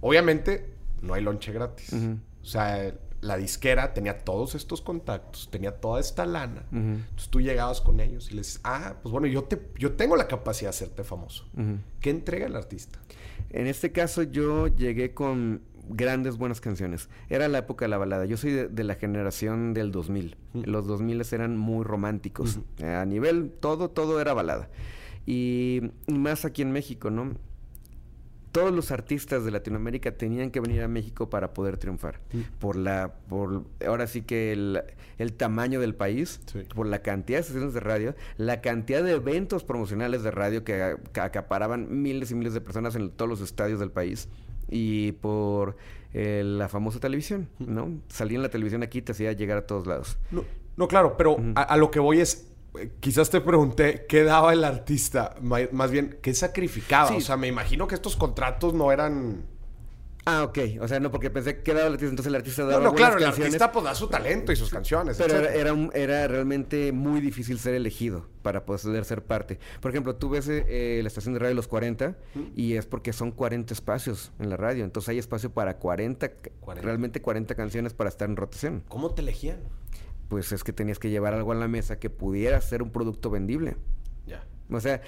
obviamente no hay lonche gratis. O sea, la disquera tenía todos estos contactos, tenía toda esta lana. Entonces tú llegabas con ellos y les dices, ah, pues bueno, yo, te, yo tengo la capacidad de hacerte famoso. ¿Qué entrega el artista? En este caso yo llegué con grandes buenas canciones. Era la época de la balada. Yo soy de, la generación del 2000. Los 2000 eran muy románticos. A nivel, todo, todo era balada. Y, más aquí en México, ¿no? Todos los artistas de Latinoamérica tenían que venir a México para poder triunfar. Por la, por ahora sí que el, tamaño del país, por la cantidad de estaciones de radio, la cantidad de eventos promocionales de radio que, acaparaban miles y miles de personas en todos los estadios del país y por eh, la famosa televisión, ¿no? Salía en la televisión aquí te hacía llegar a todos lados. No, claro, pero a, lo que voy es, eh, quizás te pregunté qué daba el artista, más bien, qué sacrificaba. O sea, me imagino que estos contratos no eran Ah, ok. O sea, no, porque pensé que era el artista, entonces el artista daba No, no, claro, el artista pues da su talento y sus canciones. Pero era, era, realmente muy difícil ser elegido para poder ser parte. Por ejemplo, tú ves eh, la estación de radio Los 40 y es porque son 40 espacios en la radio. Entonces hay espacio para 40, realmente 40 canciones para estar en rotación. ¿Cómo te elegían? Pues es que tenías que llevar algo a la mesa que pudiera ser un producto vendible. Ya. O sea,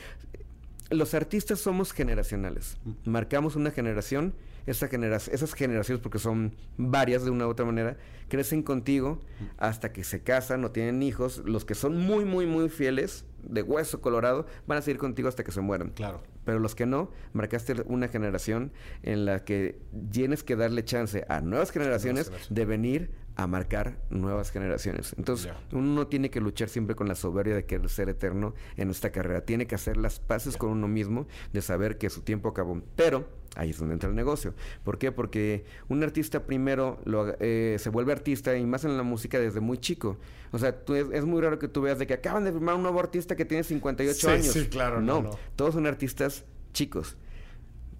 los artistas somos generacionales. Marcamos una generación esa generación, esas generaciones, porque son varias de una u otra manera, crecen contigo hasta que se casan o tienen hijos. Los que son muy, muy, muy fieles, de hueso colorado, van a seguir contigo hasta que se mueran. Claro. Pero los que no, marcaste una generación en la que tienes que darle chance a nuevas generaciones de venir a marcar nuevas generaciones. Entonces, uno no tiene que luchar siempre con la soberbia de querer ser eterno en esta carrera. Tiene que hacer las paces con uno mismo de saber que su tiempo acabó. Pero ahí es donde entra el negocio. ¿Por qué? Porque un artista primero lo, eh, se vuelve artista y más en la música desde muy chico. O sea, es, muy raro que tú veas de que acaban de firmar un nuevo artista que tiene 58 años. Sí, claro. no, todos son artistas chicos.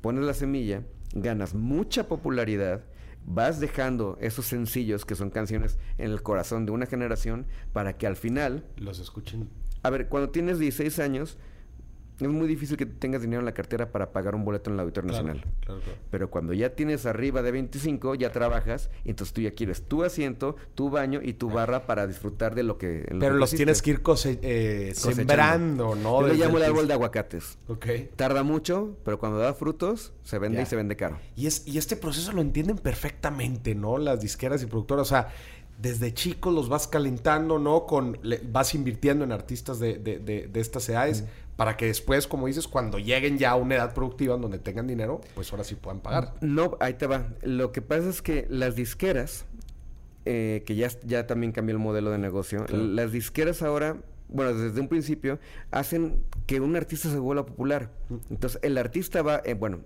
Pones la semilla, ganas mucha popularidad vas dejando esos sencillos que son canciones en el corazón de una generación para que al final... Los escuchen. A ver, cuando tienes 16 años, es muy difícil que tengas dinero en la cartera para pagar un boleto en la Auditorio Nacional. Pero cuando ya tienes arriba de 25, ya trabajas, entonces tú ya quieres tu asiento, tu baño y tu barra para disfrutar de lo que... Pero los tienes que ir eh, sembrando, ¿no? Yo le llamo el árbol de aguacates. Ok. Tarda mucho, pero cuando da frutos, se vende y se vende caro. Y, es, y este proceso lo entienden perfectamente, ¿no? Las disqueras y productoras. O sea, desde chicos los vas calentando, ¿no? Con, vas invirtiendo en artistas de, de, de, estas edades para que después, como dices, cuando lleguen ya a una edad productiva donde tengan dinero, pues ahora sí puedan pagar. No, ahí te va. Lo que pasa es que las disqueras, eh, que ya, ya también cambió el modelo de negocio, las disqueras ahora bueno, desde un principio, hacen que un artista se vuelva popular. Entonces, el artista va, eh, bueno,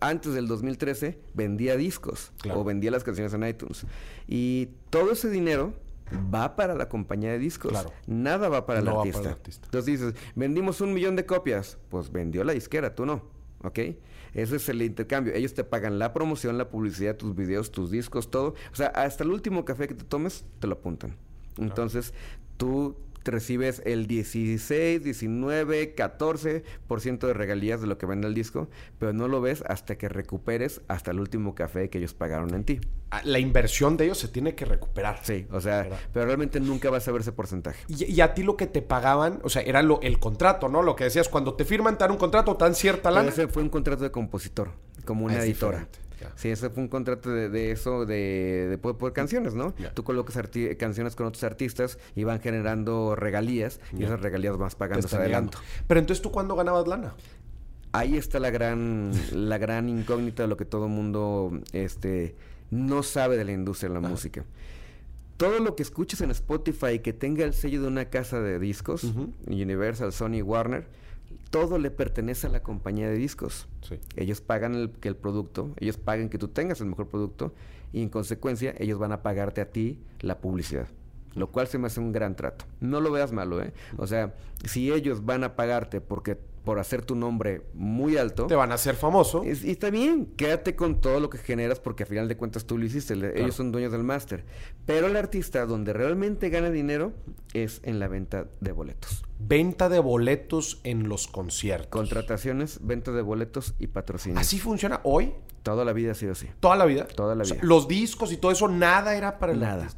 antes del 2013 vendía discos o vendía las canciones en iTunes. Y todo ese dinero va para la compañía de discos. Nada va para, el, artista. Entonces dices, vendimos un millón de copias. Pues vendió la disquera, tú no. ¿Ok? Ese es el intercambio. Ellos te pagan la promoción, la publicidad, tus videos, tus discos, todo. O sea, hasta el último café que te tomes, te lo apuntan. Entonces, tú recibes el 16, 19, 14% de regalías de lo que vende el disco, pero no lo ves hasta que recuperes hasta el último café que ellos pagaron en ti. Ah, la inversión de ellos se tiene que recuperar. Sí, o sea, pero realmente nunca vas a ver ese porcentaje. Y, a ti lo que te pagaban, o sea, era lo, el contrato, ¿no? Lo que decías, cuando te firman tan un contrato tan cierta lana. ese fue un contrato de compositor, como una ah, editora. Sí, ese fue un contrato de, eso, de, por, canciones, ¿no? Tú colocas canciones con otros artistas y van generando regalías y esas regalías vas pagando adelanto. Pero entonces, ¿tú cuándo ganabas lana? Ahí está la gran, la gran incógnita de lo que todo mundo este, no sabe de la industria de la música. Todo lo que escuches en Spotify que tenga el sello de una casa de discos, Universal, Sony, Warner, todo le pertenece a la compañía de discos. Ellos pagan el, que el producto, ellos pagan que tú tengas el mejor producto y en consecuencia ellos van a pagarte a ti la publicidad. Lo cual se me hace un gran trato. No lo veas malo, ¿eh? O sea, si ellos van a pagarte porque por hacer tu nombre muy alto. Te van a hacer famoso. y está bien, quédate con todo lo que generas porque a final de cuentas tú lo hiciste. Ellos son dueños del máster. Pero el artista donde realmente gana dinero es en la venta de boletos. Venta de boletos en los conciertos. Contrataciones, venta de boletos y patrocinio. ¿Así funciona hoy? Toda la vida ha sido así. ¿Toda la vida? Toda la vida. los discos y todo eso, nada era para el nada.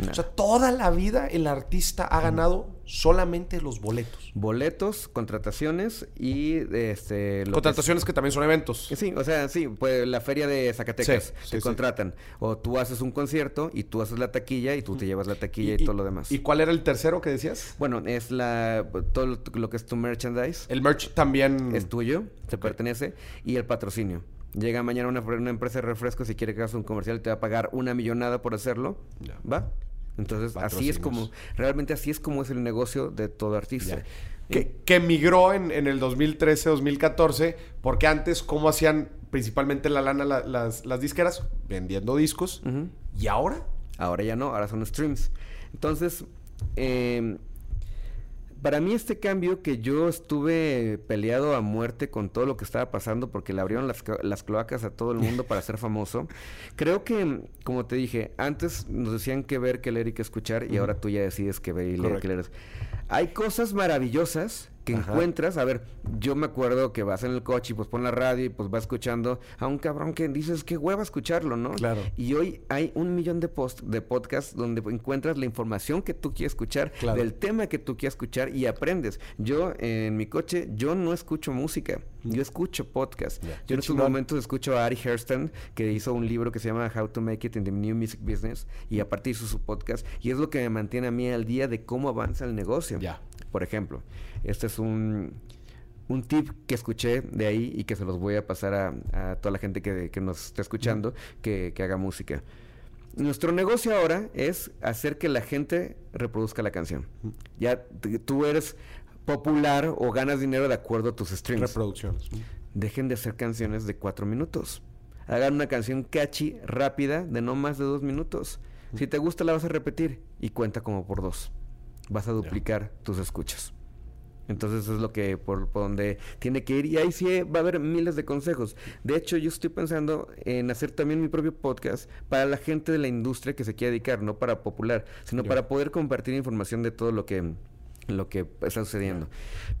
O sea, toda la vida el artista ha ganado solamente los boletos. Boletos, contrataciones y este contrataciones que, también son eventos. Sí, o sea, sí, pues la feria de Zacatecas te contratan o tú haces un concierto y tú haces la taquilla y tú te llevas la taquilla y, todo lo demás. ¿Y cuál era el tercero que decías? Bueno, es la todo lo que es tu merchandise. El merch también es tuyo, te pertenece y el patrocinio. Llega mañana una, una empresa de refrescos y quiere que hagas un comercial y te va a pagar una millonada por hacerlo. ¿Va? Entonces, así es como, realmente así es como es el negocio de todo artista. Que, que, migró en, en el 2013-2014, porque antes, ¿cómo hacían principalmente la lana las, las, disqueras? Vendiendo discos. ¿Y ahora? Ahora ya no, ahora son streams. Entonces, eh, para mí este cambio que yo estuve peleado a muerte con todo lo que estaba pasando porque le abrieron las, las cloacas a todo el mundo para ser famoso, creo que, como te dije, antes nos decían que ver, que leer y que escuchar y ahora tú ya decides que ver y leer, que leer. Hay cosas maravillosas que encuentras, a ver, yo me acuerdo que vas en el coche y pues pon la radio y pues vas escuchando a un cabrón que dices, qué hueva escucharlo, ¿no? Claro. Y hoy hay un millón de post, de podcasts donde encuentras la información que tú quieres escuchar, del tema que tú quieres escuchar y aprendes. Yo en mi coche, yo no escucho música Yo escucho podcast. Yo en estos momentos escucho a Ari Hairston, que hizo un libro que se llama How to Make It in the New Music Business, y aparte hizo su podcast, y es lo que me mantiene a mí al día de cómo avanza el negocio. Ya. Por ejemplo, este es un, un tip que escuché de ahí y que se los voy a pasar a, a toda la gente que, que nos está escuchando, que, que haga música. Nuestro negocio ahora es hacer que la gente reproduzca la canción. Ya tú eres popular o ganas dinero de acuerdo a tus streams. Reproducciones. Dejen de hacer canciones de cuatro minutos. Hagan una canción catchy, rápida, de no más de dos minutos. Si te gusta, la vas a repetir y cuenta como por dos. Vas a duplicar tus escuchas. Entonces eso es lo que por, por donde tiene que ir y ahí sí va a haber miles de consejos. De hecho, yo estoy pensando en hacer también mi propio podcast para la gente de la industria que se quiera dedicar, no para popular, sino para poder compartir información de todo lo que lo que está sucediendo.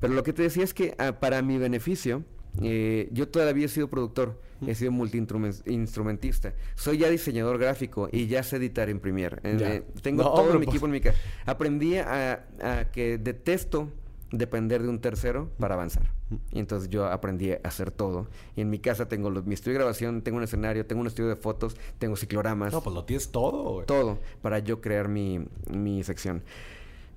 Pero lo que te decía es que ah, para mi beneficio, eh, yo todavía he sido productor, he sido multi-instrumentista, soy ya diseñador gráfico y ya sé editar en Premiere. Eh, eh, tengo No, todo mi pues- equipo en mi casa. Aprendí a, a que detesto depender de un tercero para avanzar. Y entonces yo aprendí a hacer todo. Y en mi casa tengo los, mi estudio de grabación, tengo un escenario, tengo un estudio de fotos, tengo cicloramas No, pues lo tienes todo, güey. todo para yo crear mi, mi sección.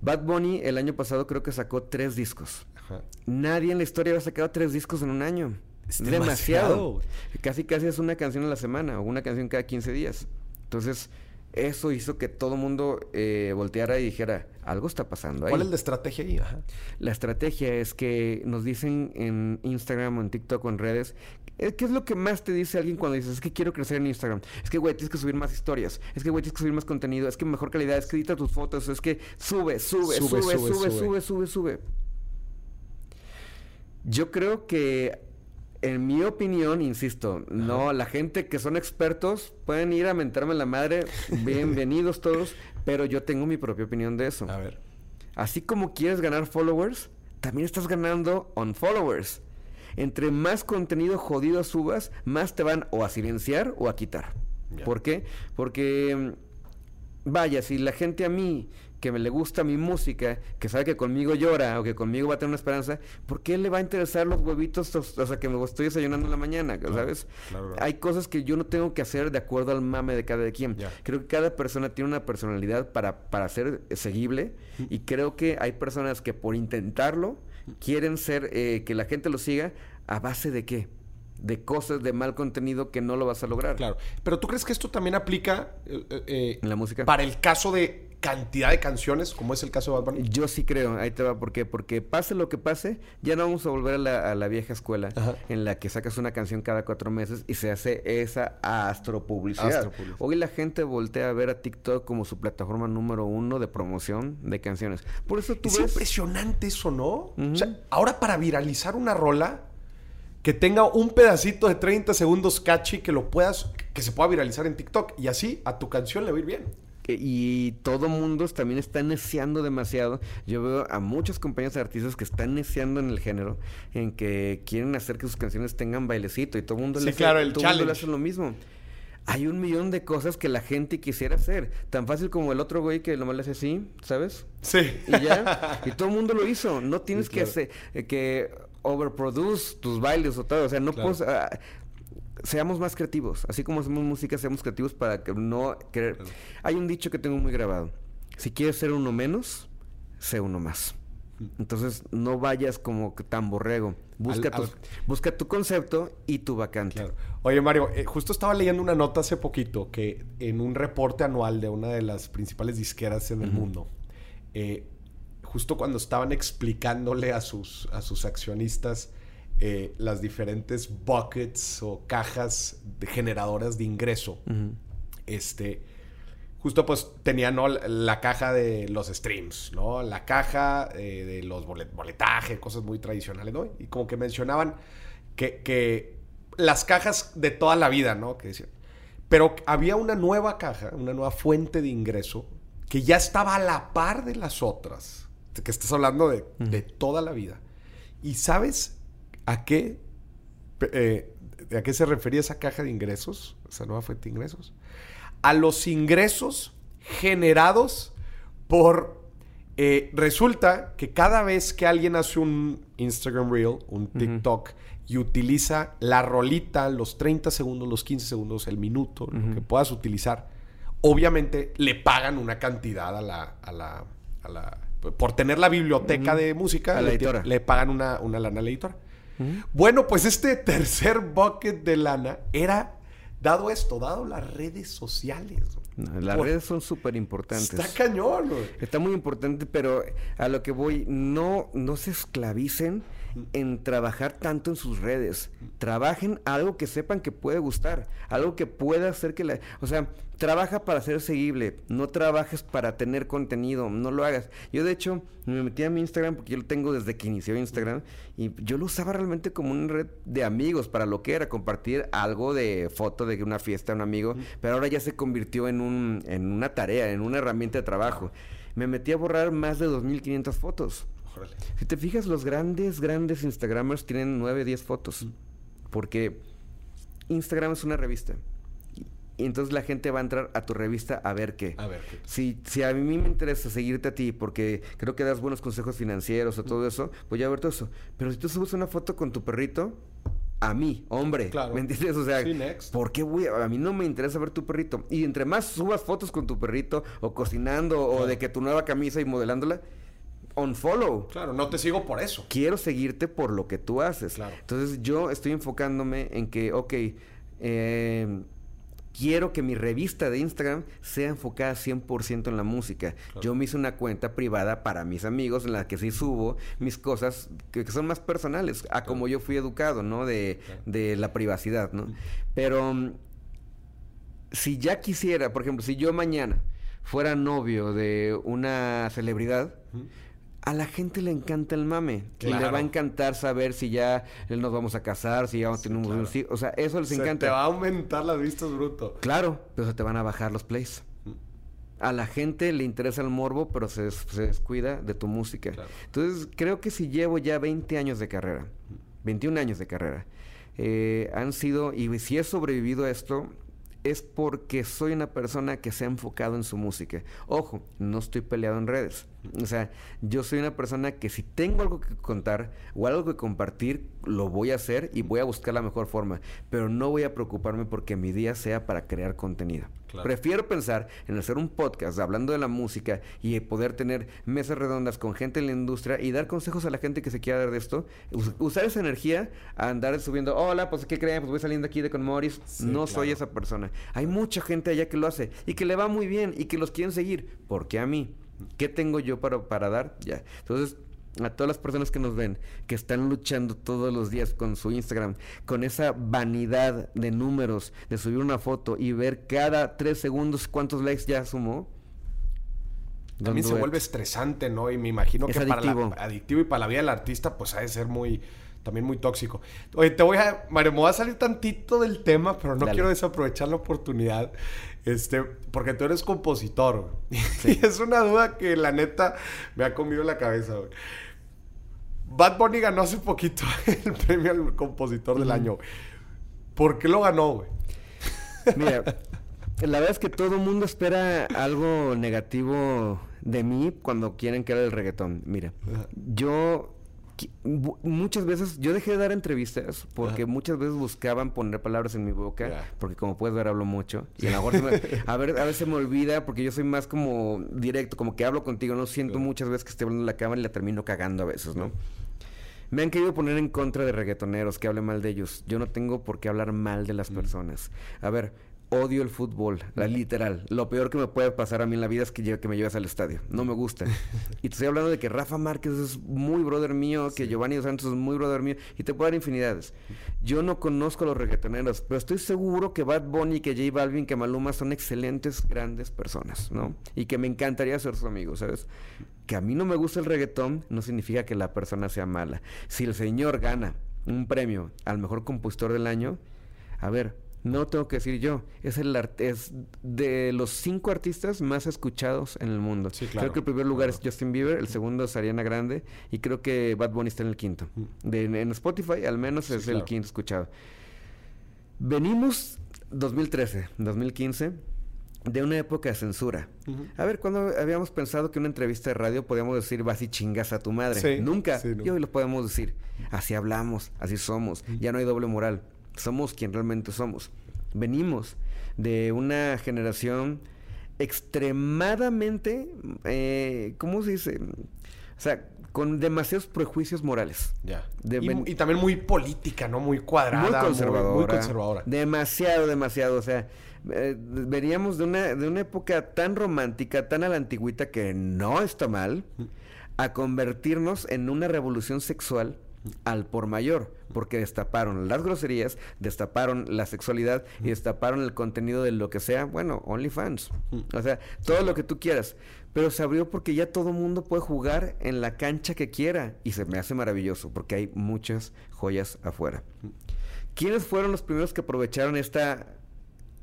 Bad Bunny el año pasado creo que sacó tres discos. Ajá. Nadie en la historia había sacado tres discos en un año. Es demasiado, demasiado. Casi casi es una canción a la semana o una canción cada 15 días. Entonces, eso hizo que todo el mundo eh, volteara y dijera, algo está pasando ahí. ¿Cuál es la estrategia ahí? Ajá. La estrategia es que nos dicen en Instagram o en TikTok o en redes, eh, ¿qué es lo que más te dice alguien cuando dices, es que quiero crecer en Instagram? Es que, güey, tienes que subir más historias, es que, güey, tienes que subir más contenido, es que mejor calidad, es que edita tus fotos, es que Sube, sube, sube, sube, sube. sube, sube, sube. Yo creo que, en mi opinión, insisto, no, la gente que son expertos pueden ir a mentarme la madre, bienvenidos todos, pero yo tengo mi propia opinión de eso. A ver. Así como quieres ganar followers, también estás ganando on followers. Entre más contenido jodido subas, más te van o a silenciar o a quitar. ¿Por qué? Porque, mm, vaya, si la gente a mí, que me le gusta mi música, que sabe que conmigo llora o que conmigo va a tener una esperanza, ¿por qué le va a interesar los huevitos, o sea, que me estoy desayunando en la mañana, ¿sabes? claro. Hay cosas que yo no tengo que hacer de acuerdo al mame de cada quien. Creo que cada persona tiene una personalidad para, para ser eh, seguible y creo que hay personas que por intentarlo quieren ser, eh, que la gente lo siga a base de qué? De cosas, de mal contenido que no lo vas a lograr. Claro. Pero tú crees que esto también aplica eh, eh, eh, En la música. para el caso de cantidad de canciones, como es el caso de Bad Bunny? Yo sí creo, ahí te va, ¿por qué? Porque pase lo que pase, ya no vamos a volver a la, a la vieja escuela Ajá. en la que sacas una canción cada cuatro meses y se hace esa astropublicidad. Astropublicidad. Hoy la gente voltea a ver a TikTok como su plataforma número uno de promoción de canciones. Por eso tú Es ves... impresionante eso, ¿no? O sea, ahora para viralizar una rola que tenga un pedacito de 30 segundos catchy que lo puedas, que se pueda viralizar en TikTok y así a tu canción le va a ir bien. Y todo mundo también está neciando demasiado. Yo veo a muchos compañeros artistas que están neciando en el género, en que quieren hacer que sus canciones tengan bailecito y todo el mundo, Sí, le, hace, claro, el todo mundo le hace lo mismo. Hay un millón de cosas que la gente quisiera hacer. Tan fácil como el otro güey que nomás le hace así, ¿sabes? Sí. Y ya. y todo el mundo lo hizo. No tienes Sí, que hacer, eh, que overproduce tus bailes o todo. O sea, no Claro. puedes, ah, seamos más creativos. Así como hacemos música, seamos creativos para que no. Claro. Hay un dicho que tengo muy grabado. Si quieres ser uno menos, sé uno más. Entonces, no vayas como que tan borrego. Busca, Al- al- busca tu concepto y tu vacante. Claro. Oye, Mario, eh, justo estaba leyendo una nota hace poquito que en un reporte anual de una de las principales disqueras en el mundo, eh, justo cuando estaban explicándole a sus, a sus accionistas eh, las diferentes buckets o cajas de generadoras de ingreso, este, justo pues tenía ¿no? la, la caja de los streams, ¿no? La caja eh, de los bolet boletaje, cosas muy tradicionales, ¿no? Y como que mencionaban que, que las cajas de toda la vida, ¿no? Que decían. Pero había una nueva caja, una nueva fuente de ingreso que ya estaba a la par de las otras, que estás hablando de, de toda la vida. ¿Y sabes a qué, eh, a qué se refería esa caja de ingresos, esa nueva fuente de ingresos? A los ingresos generados por Eh, resulta que cada vez que alguien hace un Instagram Reel, un TikTok, y utiliza la rolita, los 30 segundos, los 15 segundos, el minuto, lo que puedas utilizar, obviamente le pagan una cantidad a la, a la, a la por tener la biblioteca de música, A la le, editora. le pagan una, una lana a la editora. Bueno, pues este tercer bucket de lana era dado esto, dado las redes sociales. No, las Por- redes son súper importantes. Está cañón. Está muy importante, pero a lo que voy, no, no se esclavicen en trabajar tanto en sus redes. Trabajen algo que sepan que puede gustar, algo que pueda hacer que la... O sea, trabaja para ser seguible, no trabajes para tener contenido, no lo hagas. Yo de hecho me metí a mi Instagram porque yo lo tengo desde que inició Instagram y yo lo usaba realmente como una red de amigos para lo que era compartir algo de foto de una fiesta, un amigo, pero ahora ya se convirtió en, un, en una tarea, en una herramienta de trabajo. Me metí a borrar más de 2.500 fotos. Órale. Si te fijas, los grandes, grandes Instagramers tienen 9, 10 fotos. Porque Instagram es una revista. Y entonces la gente va a entrar a tu revista a ver qué. A ver, ¿qué? Si, si a mí me interesa seguirte a ti porque creo que das buenos consejos financieros o todo eso, voy a ver todo eso. Pero si tú subes una foto con tu perrito, a mí, hombre, Claro. ¿me entiendes? O sea, Sí. ¿por qué voy a, a mí no me interesa ver tu perrito? Y entre más subas fotos con tu perrito o cocinando o de que tu nueva camisa y modelándola, unfollow. Claro, no te sigo por eso. Quiero seguirte por lo que tú haces. Claro. Entonces yo estoy enfocándome en que, ok, eh, quiero que mi revista de Instagram sea enfocada 100% en la música. Yo me hice una cuenta privada para mis amigos en la que sí subo mis cosas que, que son más personales, a como yo fui educado, ¿no? De, Claro. de la privacidad, ¿no? Pero mm, si ya quisiera, por ejemplo, si yo mañana fuera novio de una celebridad. A la gente le encanta el mame. Y le va a encantar saber si ya nos vamos a casar, si ya vamos a tener un sí, O sea, eso les Se encanta. te va a aumentar las vistas bruto. Claro, pero se te van a bajar los plays. Mm. A la gente le interesa el morbo, pero se, des- se descuida de tu música. Claro. Entonces, creo que si llevo ya 20 años de carrera, 21 años de carrera, eh, han sido, y si he sobrevivido a esto, es porque soy una persona que se ha enfocado en su música. Ojo, no estoy peleado en redes. O sea, yo soy una persona que si tengo algo que contar o algo que compartir, lo voy a hacer y voy a buscar la mejor forma. Pero no voy a preocuparme porque mi día sea para crear contenido. Claro. Prefiero pensar en hacer un podcast hablando de la música y poder tener mesas redondas con gente en la industria y dar consejos a la gente que se quiera dar de esto. Us- usar esa energía a andar subiendo, hola, pues ¿qué creen? Pues voy saliendo aquí de con Morris. Sí, no claro. soy esa persona. Hay mucha gente allá que lo hace y que le va muy bien y que los quieren seguir. ¿Por qué a mí? ¿Qué tengo yo para, para dar? Ya. Entonces, a todas las personas que nos ven, que están luchando todos los días con su Instagram, con esa vanidad de números, de subir una foto y ver cada tres segundos cuántos likes ya sumó. También se vuelve estresante, ¿no? Y me imagino Es que para adictivo. la, adictivo y para la vida del artista, pues ha de ser muy, también muy tóxico. Oye, te voy a, Mario, me voy a salir tantito del tema, pero no Dale. quiero desaprovechar la oportunidad, este, porque tú eres compositor. Y es una duda que la neta me ha comido la cabeza, güey. Bad Bunny ganó hace poquito el premio al compositor del año. ¿Por qué lo ganó, güey? Mira, la verdad es que todo el mundo espera algo negativo de mí cuando quieren que haga el reggaetón. Mira, yo muchas veces, yo dejé de dar entrevistas porque Ajá. muchas veces buscaban poner palabras en mi boca, porque como puedes ver hablo mucho y a mejor se me- a, ver, a veces me olvida porque yo soy más como directo, como que hablo contigo, no siento muchas veces que estoy hablando en la cámara y la termino cagando a veces, ¿no? Me han querido poner en contra de reggaetoneros, que hable mal de ellos. Yo no tengo por qué hablar mal de las personas. A ver, odio el fútbol, la literal. Lo peor que me puede pasar a mí en la vida es que, lle- que me lleves al estadio. No me gusta. y te estoy hablando de que Rafa Márquez es muy brother mío, que Giovanni Dos Santos es muy brother mío, y te puedo dar infinidades. Yo no conozco a los reggaetoneros, pero estoy seguro que Bad Bunny, que J Balvin, que Maluma son excelentes, grandes personas, ¿no? Y que me encantaría ser su amigo, ¿sabes? Que a mí no me gusta el reggaetón no significa que la persona sea mala. Si el señor gana un premio al mejor compositor del año, a ver, no tengo que decir yo, es el es de los cinco artistas más escuchados en el mundo. Sí, claro, Creo que el primer lugar claro. es Justin Bieber, el segundo es Ariana Grande y creo que Bad Bunny está en el quinto. De- en Spotify al menos Sí, es el quinto escuchado. Venimos 2013, 2015 de una época de censura. A ver, ¿cuándo habíamos pensado que una entrevista de radio podíamos decir vas y chingas a tu madre? Nunca. Y hoy lo podemos decir. Así hablamos, así somos. Ya no hay doble moral. Somos quien realmente somos. Venimos de una generación extremadamente, eh, ¿cómo se dice? O sea, con demasiados prejuicios morales. Ya. y, también muy política, ¿no? Muy cuadrada. Muy conservadora. Muy, conservadora. Demasiado, demasiado. O sea, eh, veríamos de una, de una época tan romántica, tan a la antigüita, que no está mal, a convertirnos en una revolución sexual al por mayor, porque destaparon las groserías, destaparon la sexualidad y destaparon el contenido de lo que sea, bueno, OnlyFans. O sea, todo lo que tú quieras. Pero se abrió porque ya todo mundo puede jugar en la cancha que quiera y se me hace maravilloso porque hay muchas joyas afuera. ¿Quiénes fueron los primeros que aprovecharon esta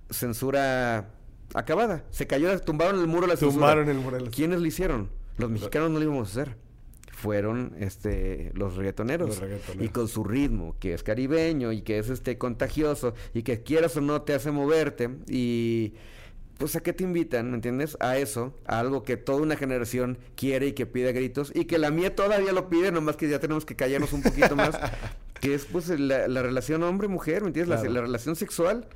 censura acabada? Se cayó, tumbaron el muro de la censura. Tumbaron el muro ¿Quiénes lo hicieron? Los mexicanos no lo íbamos a hacer fueron este los reggaetoneros. y con su ritmo que es caribeño y que es este contagioso y que quieras o no te hace moverte. Y pues a qué te invitan, ¿me entiendes? A eso, a algo que toda una generación quiere y que pide gritos y que la mía todavía lo pide, nomás que ya tenemos que callarnos un poquito más, que es pues la, relación hombre-mujer, ¿me entiendes? La, relación sexual.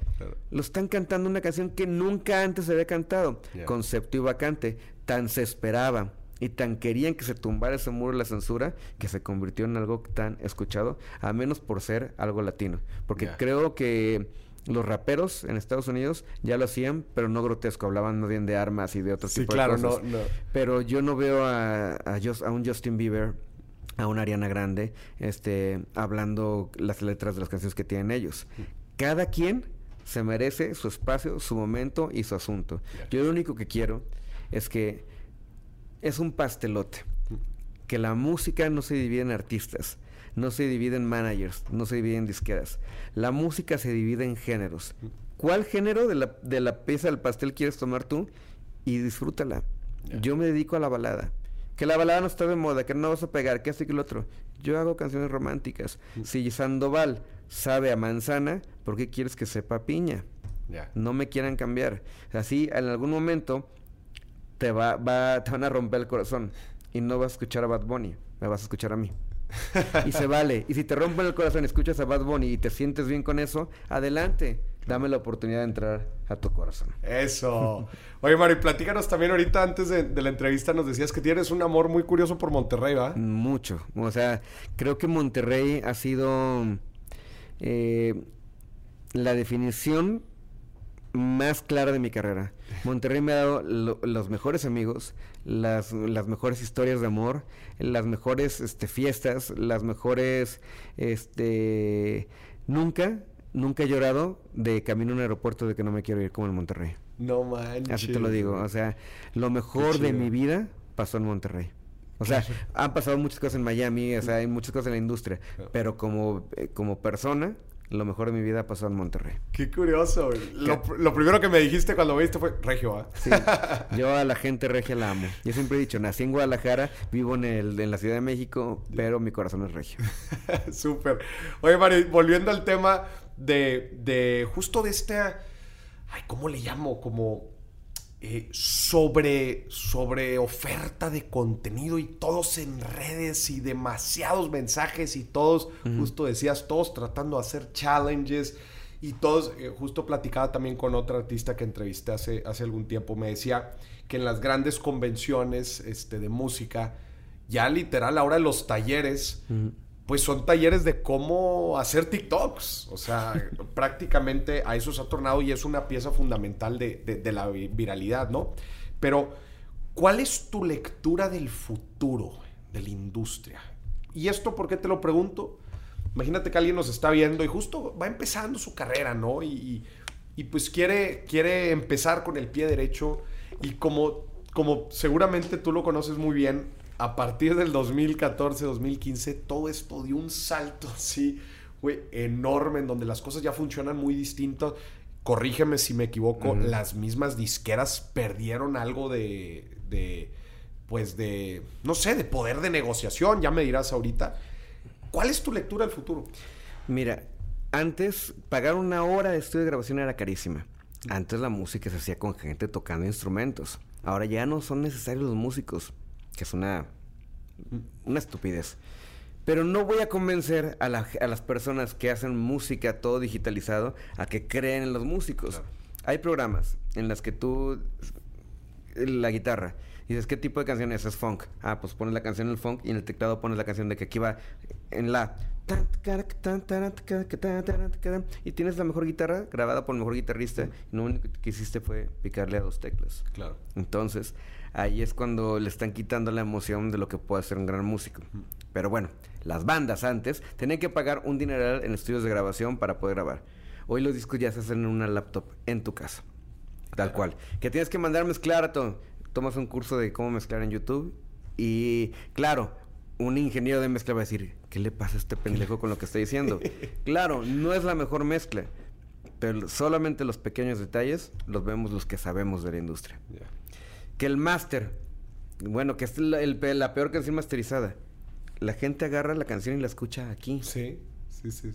Lo están cantando una canción que nunca antes se había cantado, concepto y vacante, tan se esperaba y tan querían que se tumbara ese muro de la censura que se convirtió en algo tan escuchado, a menos por ser algo latino. Porque creo que los raperos en Estados Unidos ya lo hacían, pero no grotesco, hablaban más bien de armas y de otros sí, claro, de cosas. No, no. Pero yo no veo a, a, un Justin Bieber a una Ariana Grande, este, hablando las letras de las canciones que tienen ellos. Cada quien se merece su espacio, su momento y su asunto. Yo lo único que quiero es que es un pastelote. Que la música no se divide en artistas, no se divide en managers, no se divide en disqueras. La música se divide en géneros. ¿Cuál género de la, de la pieza del pastel quieres tomar tú? Y disfrútala. Yo me dedico a la balada. Que la balada no está de moda, que no vas a pegar, que así que el otro. Yo hago canciones románticas. Si Sandoval sabe a manzana, ¿por qué quieres que sepa piña? No me quieran cambiar. Así, en algún momento, te, va, va, te van a romper el corazón y no vas a escuchar a Bad Bunny, me vas a escuchar a mí. y se vale. Y si te rompen el corazón y escuchas a Bad Bunny y te sientes bien con eso, adelante. Dame la oportunidad de entrar a tu corazón. Eso. Oye, Mari, platícanos también ahorita antes de, la entrevista nos decías que tienes un amor muy curioso por Monterrey, ¿va? Mucho. O sea, creo que Monterrey ha sido eh, la definición más clara de mi carrera. Monterrey me ha dado los mejores amigos, las, las, mejores historias de amor, las mejores este, fiestas, las mejores... Este, nunca, nunca he llorado de camino a un aeropuerto de que no me quiero ir como en Monterrey. No manches. Así te lo digo. O sea, lo mejor de mi vida pasó en Monterrey. O sea, han pasado muchas cosas en Miami, o sea, hay muchas cosas en la industria, pero como, eh, como persona, lo mejor de mi vida pasó en Monterrey. Qué curioso. Lo, primero que me dijiste cuando viste fue regio, ¿ah? Sí. Yo a la gente regia la amo. Yo siempre he dicho, nací en Guadalajara, vivo en, el, en la Ciudad de México, pero mi corazón es regio. Súper. Oye, Mari, volviendo al tema de, de justo de este... Ay, ¿cómo le llamo? Como eh, sobre, sobre oferta de contenido y todos en redes y demasiados mensajes y todos, justo decías, todos tratando de hacer challenges y todos, eh, justo platicaba también con otra artista que entrevisté hace, hace algún tiempo, me decía que en las grandes convenciones este, de música, ya literal ahora los talleres pues son talleres de cómo hacer TikToks. O sea, prácticamente a eso se ha tornado y es una pieza fundamental de, la viralidad, ¿no? Pero, ¿cuál es tu lectura del futuro de la industria? Y esto, ¿por qué te lo pregunto? Imagínate que alguien nos está viendo y justo va empezando su carrera, ¿no? Y, pues quiere, quiere empezar con el pie derecho y como, como seguramente tú lo conoces muy bien, a partir del 2014, 2015, todo esto dio un salto así, güey, enorme, en donde las cosas ya funcionan muy distinto. Corrígeme si me equivoco, las mismas disqueras perdieron algo de, de, pues de, no sé, de poder de negociación, ya me dirás ahorita. ¿Cuál es tu lectura del futuro? Mira, antes pagar una hora de estudio de grabación era carísima. Antes la música se hacía con gente tocando instrumentos. Ahora ya no son necesarios los músicos, que es una, una estupidez. Pero no voy a convencer a, las personas que hacen música todo digitalizado a que creen en los músicos. Hay programas en las que tú, la guitarra, dices, ¿qué tipo de canción es? Es funk. Ah, pues pones la canción en el funk y en el teclado pones la canción de que aquí va en la... Y tienes la mejor guitarra grabada por el mejor guitarrista. Y lo único que hiciste fue picarle a dos teclas. Claro. Entonces, ahí es cuando le están quitando la emoción de lo que puede ser un gran músico. Pero bueno, las bandas antes tenían que pagar un dineral en estudios de grabación para poder grabar. Hoy los discos ya se hacen en una laptop en tu casa. Tal cual. Que tienes que mandar mezclar a todo. Tomas un curso de cómo mezclar en YouTube. Y claro, un ingeniero de mezcla va a decir, ¿qué le pasa a este pendejo con lo que está diciendo? claro, no es la mejor mezcla. Pero solamente los pequeños detalles los vemos los que sabemos de la industria. Que el máster, bueno, que es la peor canción masterizada la gente agarra la canción y la escucha aquí. Sí, sí, sí.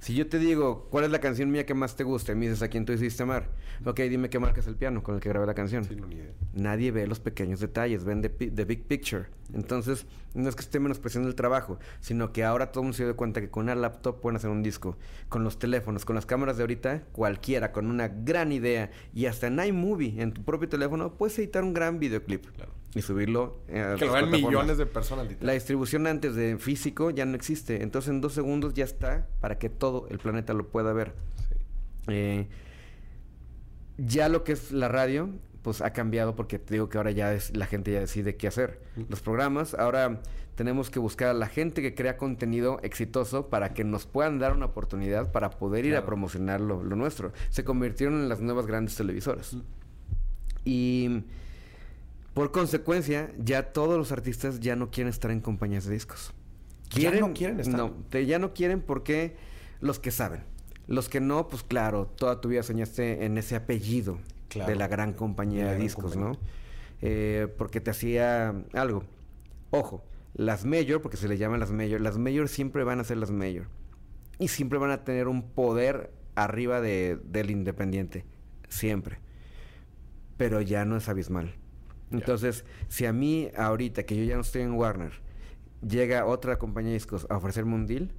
Si yo te digo, ¿cuál es la canción mía que más te gusta? Y me dices, ¿a quién tú hiciste amar? Ok, dime qué marca es el piano con el que grabé la canción. Sí, no, ni idea. Nadie ve los pequeños detalles, ven the, big picture. Entonces, no es que esté menospreciando el trabajo, sino que ahora todo el mundo se dio cuenta que con una laptop pueden hacer un disco. Con los teléfonos, con las cámaras de ahorita, cualquiera, con una gran idea y hasta en iMovie, en tu propio teléfono, puedes editar un gran videoclip. Claro y subirlo a Que lo vean millones de personas. La distribución antes de físico ya no existe. Entonces en dos segundos ya está para que todo el planeta lo pueda ver. Eh, ya lo que es la radio, pues ha cambiado porque te digo que ahora ya es, la gente ya decide qué hacer. Los programas, ahora tenemos que buscar a la gente que crea contenido exitoso para que nos puedan dar una oportunidad para poder ir a promocionar lo, nuestro. Se convirtieron en las nuevas grandes televisoras. Y por consecuencia, ya todos los artistas ya no quieren estar en compañías de discos. ¿Quieren? Ya no quieren estar. No, ya no quieren porque los que saben. Los que no, pues claro, toda tu vida soñaste en ese apellido de la gran compañía de discos, ¿no? Eh, porque te hacía algo. Ojo, las mayor, porque se le llaman las mayor, las mayor siempre van a ser las mayor. Y siempre van a tener un poder arriba de, del independiente. Siempre. Pero ya no es abismal. Entonces, si a mí ahorita, que yo ya no estoy en Warner, llega otra compañía de discos a ofrecerme un deal,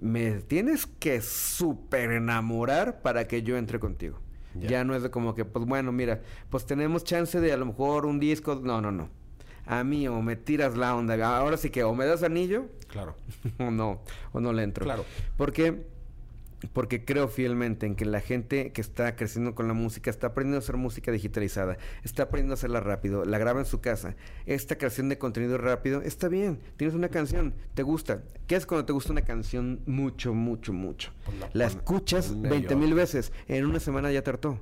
me tienes que súper enamorar para que yo entre contigo. Ya no es de como que, pues bueno, mira, pues tenemos chance de a lo mejor un disco. No, no, no. A mí o me tiras la onda. Ahora sí que o me das anillo. Claro. o no, o no le entro. Claro. Porque porque creo fielmente en que la gente que está creciendo con la música está aprendiendo a hacer música digitalizada, está aprendiendo a hacerla rápido, la graba en su casa. Esta creación de contenido rápido está bien. Tienes una canción, te gusta. ¿Qué es cuando te gusta una canción mucho, mucho, mucho? Pues la, escuchas 20 mil veces, en una semana ya te hartó.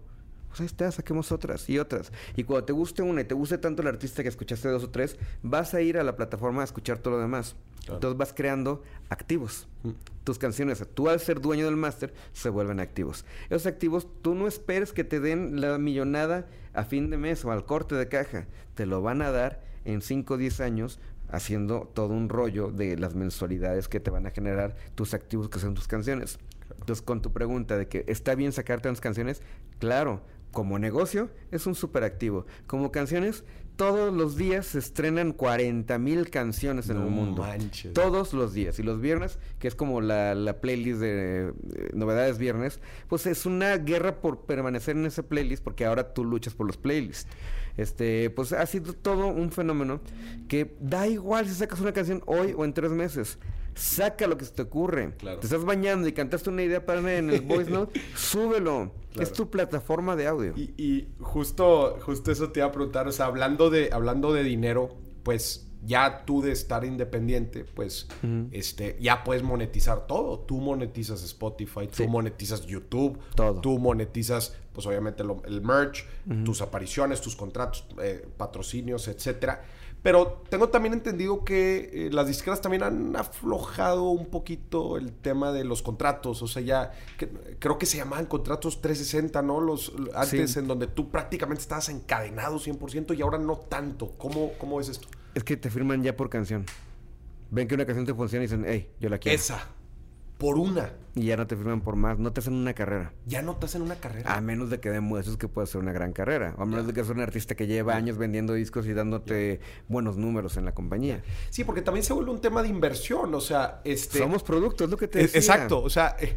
Pues ahí está, saquemos otras y otras. Y cuando te guste una y te guste tanto el artista que escuchaste dos o tres, vas a ir a la plataforma a escuchar todo lo demás. Entonces vas creando activos. Mm. Tus canciones, tú al ser dueño del máster, se vuelven activos. Esos activos, tú no esperes que te den la millonada a fin de mes o al corte de caja. Te lo van a dar en 5 o 10 años haciendo todo un rollo de las mensualidades que te van a generar tus activos que son tus canciones. Entonces, con tu pregunta de que está bien sacarte las canciones, claro, como negocio es un super activo. Como canciones, todos los días se estrenan 40 mil canciones en el mundo. Todos los días. Y los viernes, que es como la, playlist de, novedades viernes, pues es una guerra por permanecer en ese playlist porque ahora tú luchas por los playlists. Este, pues ha sido todo un fenómeno que da igual si sacas una canción hoy o en tres meses saca lo que se te ocurre. Te estás bañando y cantaste una idea para en el voice note, súbelo. Es tu plataforma de audio. Y, justo, justo eso te iba a preguntar, o sea, hablando de, hablando de dinero, pues ya tú de estar independiente, pues este, ya puedes monetizar todo. Tú monetizas Spotify, tú monetizas YouTube, todo. tú monetizas, pues obviamente el merch, tus apariciones, tus contratos, eh, patrocinios, etcétera. Pero tengo también entendido que eh, las disqueras también han aflojado un poquito el tema de los contratos. O sea, ya creo que se llamaban contratos 360, ¿no? Los antes en donde tú prácticamente estabas encadenado 100% y ahora no tanto. ¿Cómo, ¿Cómo es esto? Es que te firman ya por canción. Ven que una canción te funciona y dicen, hey, yo la quiero. Esa. Por una. Y ya no te firman por más, no te hacen una carrera. Ya no te hacen una carrera. A menos de que demuestres que puede ser una gran carrera. O a menos de que seas un artista que lleva años vendiendo discos y dándote buenos números en la compañía. Sí, porque también se vuelve un tema de inversión. O sea, este. Somos productos, es lo que te E- decía. Exacto, o sea, eh,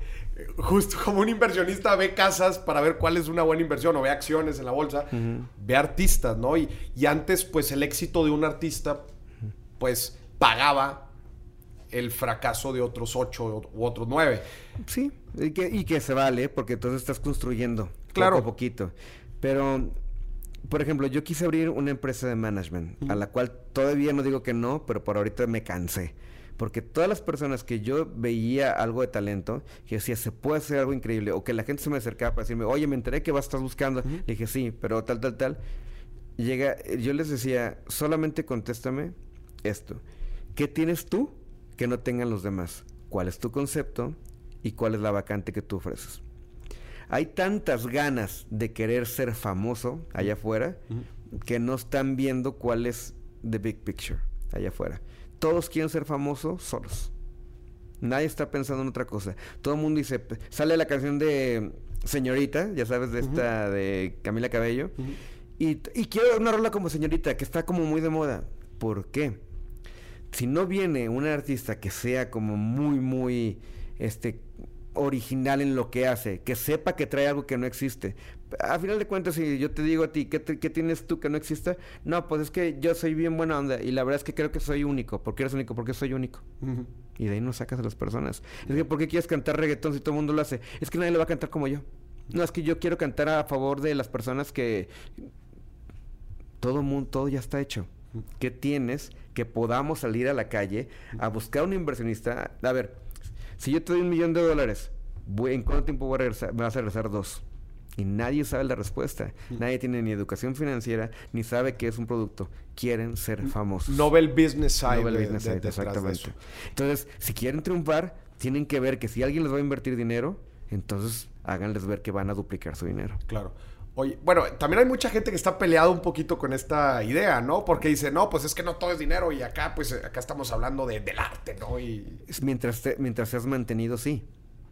justo como un inversionista ve casas para ver cuál es una buena inversión o ve acciones en la bolsa, ve artistas, ¿no? Y, y antes, pues el éxito de un artista, pues pagaba el fracaso de otros ocho u otros nueve. Sí, y que, y que se vale, porque entonces estás construyendo Claro. poco a poquito. Pero, por ejemplo, yo quise abrir una empresa de management, a la cual todavía no digo que no, pero por ahorita me cansé. Porque todas las personas que yo veía algo de talento, que decía, se puede hacer algo increíble, o que la gente se me acercaba para decirme, oye, me enteré que vas a estar buscando. Le dije, sí, pero tal, tal, tal. Llega, yo les decía, solamente contéstame esto. ¿Qué tienes tú que no tengan los demás? ¿Cuál es tu concepto y cuál es la vacante que tú ofreces? Hay tantas ganas de querer ser famoso allá afuera que no están viendo cuál es the big picture allá afuera. Todos quieren ser famosos solos. Nadie está pensando en otra cosa. Todo el mundo dice, sale la canción de Señorita, ya sabes, de esta de Camila Cabello. y, y quiero una rola como Señorita, que está como muy de moda. ¿Por qué? Si no viene un artista que sea como muy, muy, este, original en lo que hace, que sepa que trae algo que no existe. A final de cuentas, si yo te digo a ti, ¿qué, te- qué tienes tú que no exista? No, pues es que yo soy bien buena onda y la verdad es que creo que soy único. ¿Por qué eres único? Porque soy único. Y de ahí no sacas a las personas. Es que, ¿por qué quieres cantar reggaetón si todo el mundo lo hace? Es que nadie le va a cantar como yo. No, es que yo quiero cantar a favor de las personas que... Todo mundo, todo ya está hecho. ¿Qué tienes que podamos salir a la calle a buscar un inversionista? A ver, si yo te doy un millón de dólares, voy- ¿en cuánto tiempo voy a regresar? Me vas a regresar dos. Y nadie sabe la respuesta. Nadie tiene ni educación financiera, ni sabe qué es un producto. Quieren ser famosos. No ve el business side. No ve el de- business de- side, detrás de exactamente. Entonces, si quieren triunfar, tienen que ver que si alguien les va a invertir dinero, entonces háganles ver que van a duplicar su dinero. Claro. Oye, bueno, también hay mucha gente que está peleado un poquito con esta idea, ¿no? Porque dice, no, pues es que no todo es dinero y acá, pues acá estamos hablando de- del arte, ¿no? Y Mientras, te- mientras seas mantenido, sí.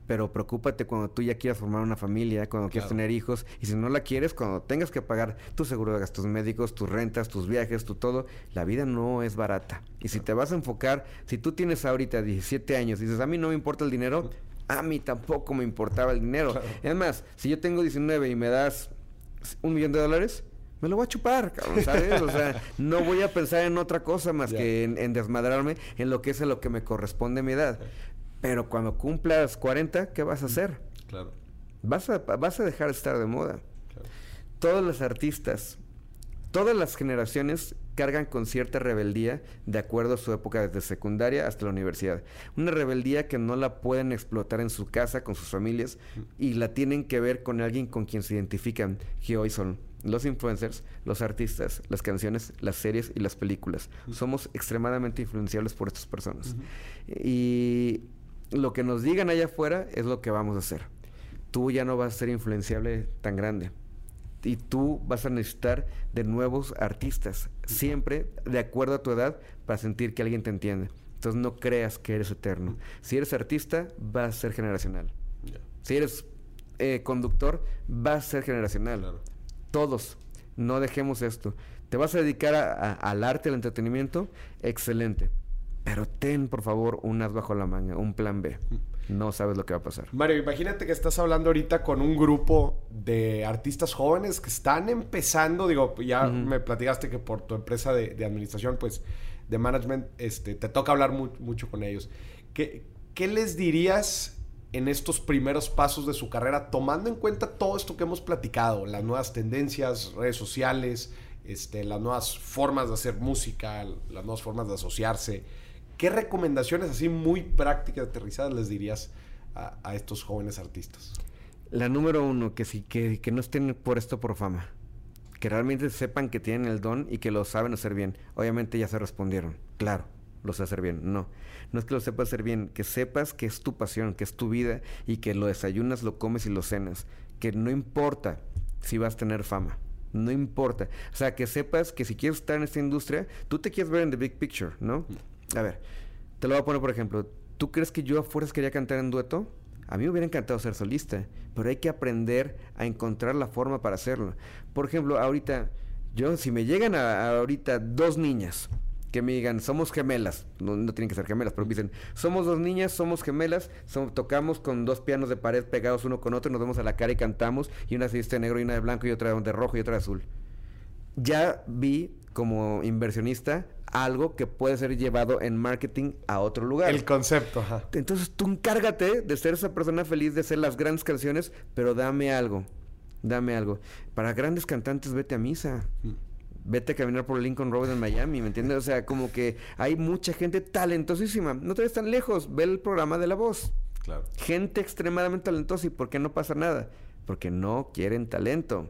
Pero preocúpate cuando tú ya quieras formar una familia, cuando quieras Claro. tener hijos. Y si no la quieres, cuando tengas que pagar tu seguro de gastos médicos, tus rentas, tus viajes, tu todo. La vida no es barata. Y si te vas a enfocar, si tú tienes ahorita 17 años y dices, a mí no me importa el dinero, a mí tampoco me importaba el dinero. Claro. Es más, si yo tengo 19 y me das un millón de dólares, me lo voy a chupar, cabrón, ¿sabes? O sea, no voy a pensar en otra cosa más que en, en desmadrarme en lo que es a lo que me corresponde a mi edad. Pero cuando cumplas 40, ¿qué vas a hacer? claro, Vas a, vas a dejar de estar de moda. claro. Todos los artistas, todas las generaciones cargan con cierta rebeldía de acuerdo a su época desde secundaria hasta la universidad. Una rebeldía que no la pueden explotar en su casa con sus familias y la tienen que ver con alguien con quien se identifican, que hoy son los influencers, los artistas, las canciones, las series y las películas. Somos extremadamente influenciables por estas personas. Y lo que nos digan allá afuera es lo que vamos a hacer. Tú ya no vas a ser influenciable tan grande y tú vas a necesitar de nuevos artistas, siempre de acuerdo a tu edad, para sentir que alguien te entiende. Entonces no creas que eres eterno. Si eres artista, vas a ser generacional. Si eres eh, conductor, vas a ser generacional. claro. Todos, no dejemos esto. ¿Te vas a dedicar a- a- al arte, al entretenimiento? Excelente. Pero ten, por favor, un as bajo la manga, un plan B. No sabes lo que va a pasar. Mario, imagínate que estás hablando ahorita con un grupo de artistas jóvenes que están empezando, digo, ya me platicaste que por tu empresa de, de administración, pues, de management, este, te toca hablar mu- mucho con ellos. ¿Qué, ¿Qué les dirías en estos primeros pasos de su carrera, tomando en cuenta todo esto que hemos platicado, las nuevas tendencias, redes sociales, este, las nuevas formas de hacer música, las nuevas formas de asociarse? ¿Qué recomendaciones así muy prácticas, aterrizadas les dirías a, a estos jóvenes artistas? La número uno, que sí, que, que no estén por esto por fama. Que realmente sepan que tienen el don y que lo saben hacer bien. Obviamente ya se respondieron. Claro, lo sé hacer bien. No. No es que lo sepas hacer bien, que sepas que es tu pasión, que es tu vida y que lo desayunas, lo comes y lo cenas. Que no importa si vas a tener fama. No importa. O sea, que sepas que si quieres estar en esta industria, tú te quieres ver en the big picture, ¿no? A ver, te lo voy a poner por ejemplo. ¿Tú crees que yo a fuerzas quería cantar en dueto? A mí me hubiera encantado ser solista, pero hay que aprender a encontrar la forma para hacerlo. Por ejemplo, ahorita, yo, si me llegan a, ahorita dos niñas que me digan, somos gemelas, no, tienen que ser gemelas, pero me dicen, somos dos niñas, somos gemelas, tocamos con dos pianos de pared pegados uno con otro, nos vemos a la cara y cantamos, y una se de negro y una de blanco y otra de rojo y otra de azul. Ya vi como inversionista algo que puede ser llevado en marketing a otro lugar. El concepto, ajá. Entonces tú encárgate de ser esa persona feliz, de hacer las grandes canciones, pero dame algo. Dame algo. Para grandes cantantes, vete a misa. Mm. Vete a caminar por Lincoln Road en Miami, ¿me entiendes? O sea, como que hay mucha gente talentosísima. No te ves tan lejos. Ve el programa de La Voz. Claro. Gente extremadamente talentosa. ¿Y por qué no pasa nada? Porque no quieren talento.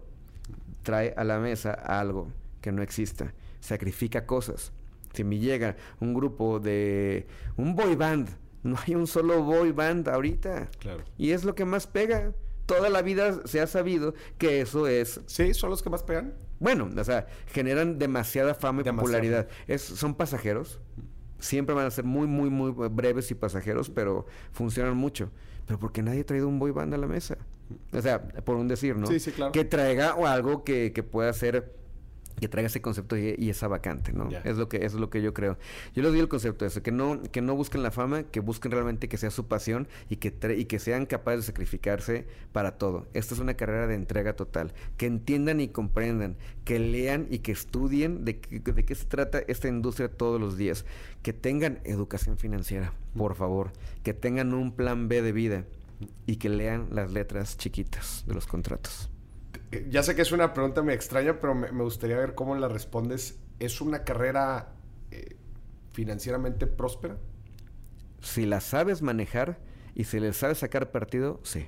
Trae a la mesa algo que no exista. Sacrifica cosas si me llega un grupo de un boy band, no hay un solo boy band ahorita. Claro. Y es lo que más pega. Toda la vida se ha sabido que eso es. Sí, son los que más pegan. Bueno, o sea, generan demasiada fama y popularidad. Es, son pasajeros. Siempre van a ser muy, muy, muy breves y pasajeros, pero funcionan mucho. Pero porque nadie ha traído un boy band a la mesa. O sea, por un decir, ¿no? Sí, sí, claro. Que traiga o algo que, que pueda ser que traiga ese concepto y, esa vacante, ¿no? Es lo que es lo que yo creo. Yo les doy el concepto de eso, que no que no busquen la fama, que busquen realmente que sea su pasión y que y que sean capaces de sacrificarse para todo. Esta es una carrera de entrega total, que entiendan y comprendan, que lean y que estudien de, de qué se trata esta industria todos los días, que tengan educación financiera, por favor, que tengan un plan B de vida y que lean las letras chiquitas de los contratos. Eh, ya sé que es una pregunta muy extraña, pero me, gustaría ver cómo la respondes. ¿Es una carrera eh, financieramente próspera? Si la sabes manejar y si le sabes sacar partido, sí.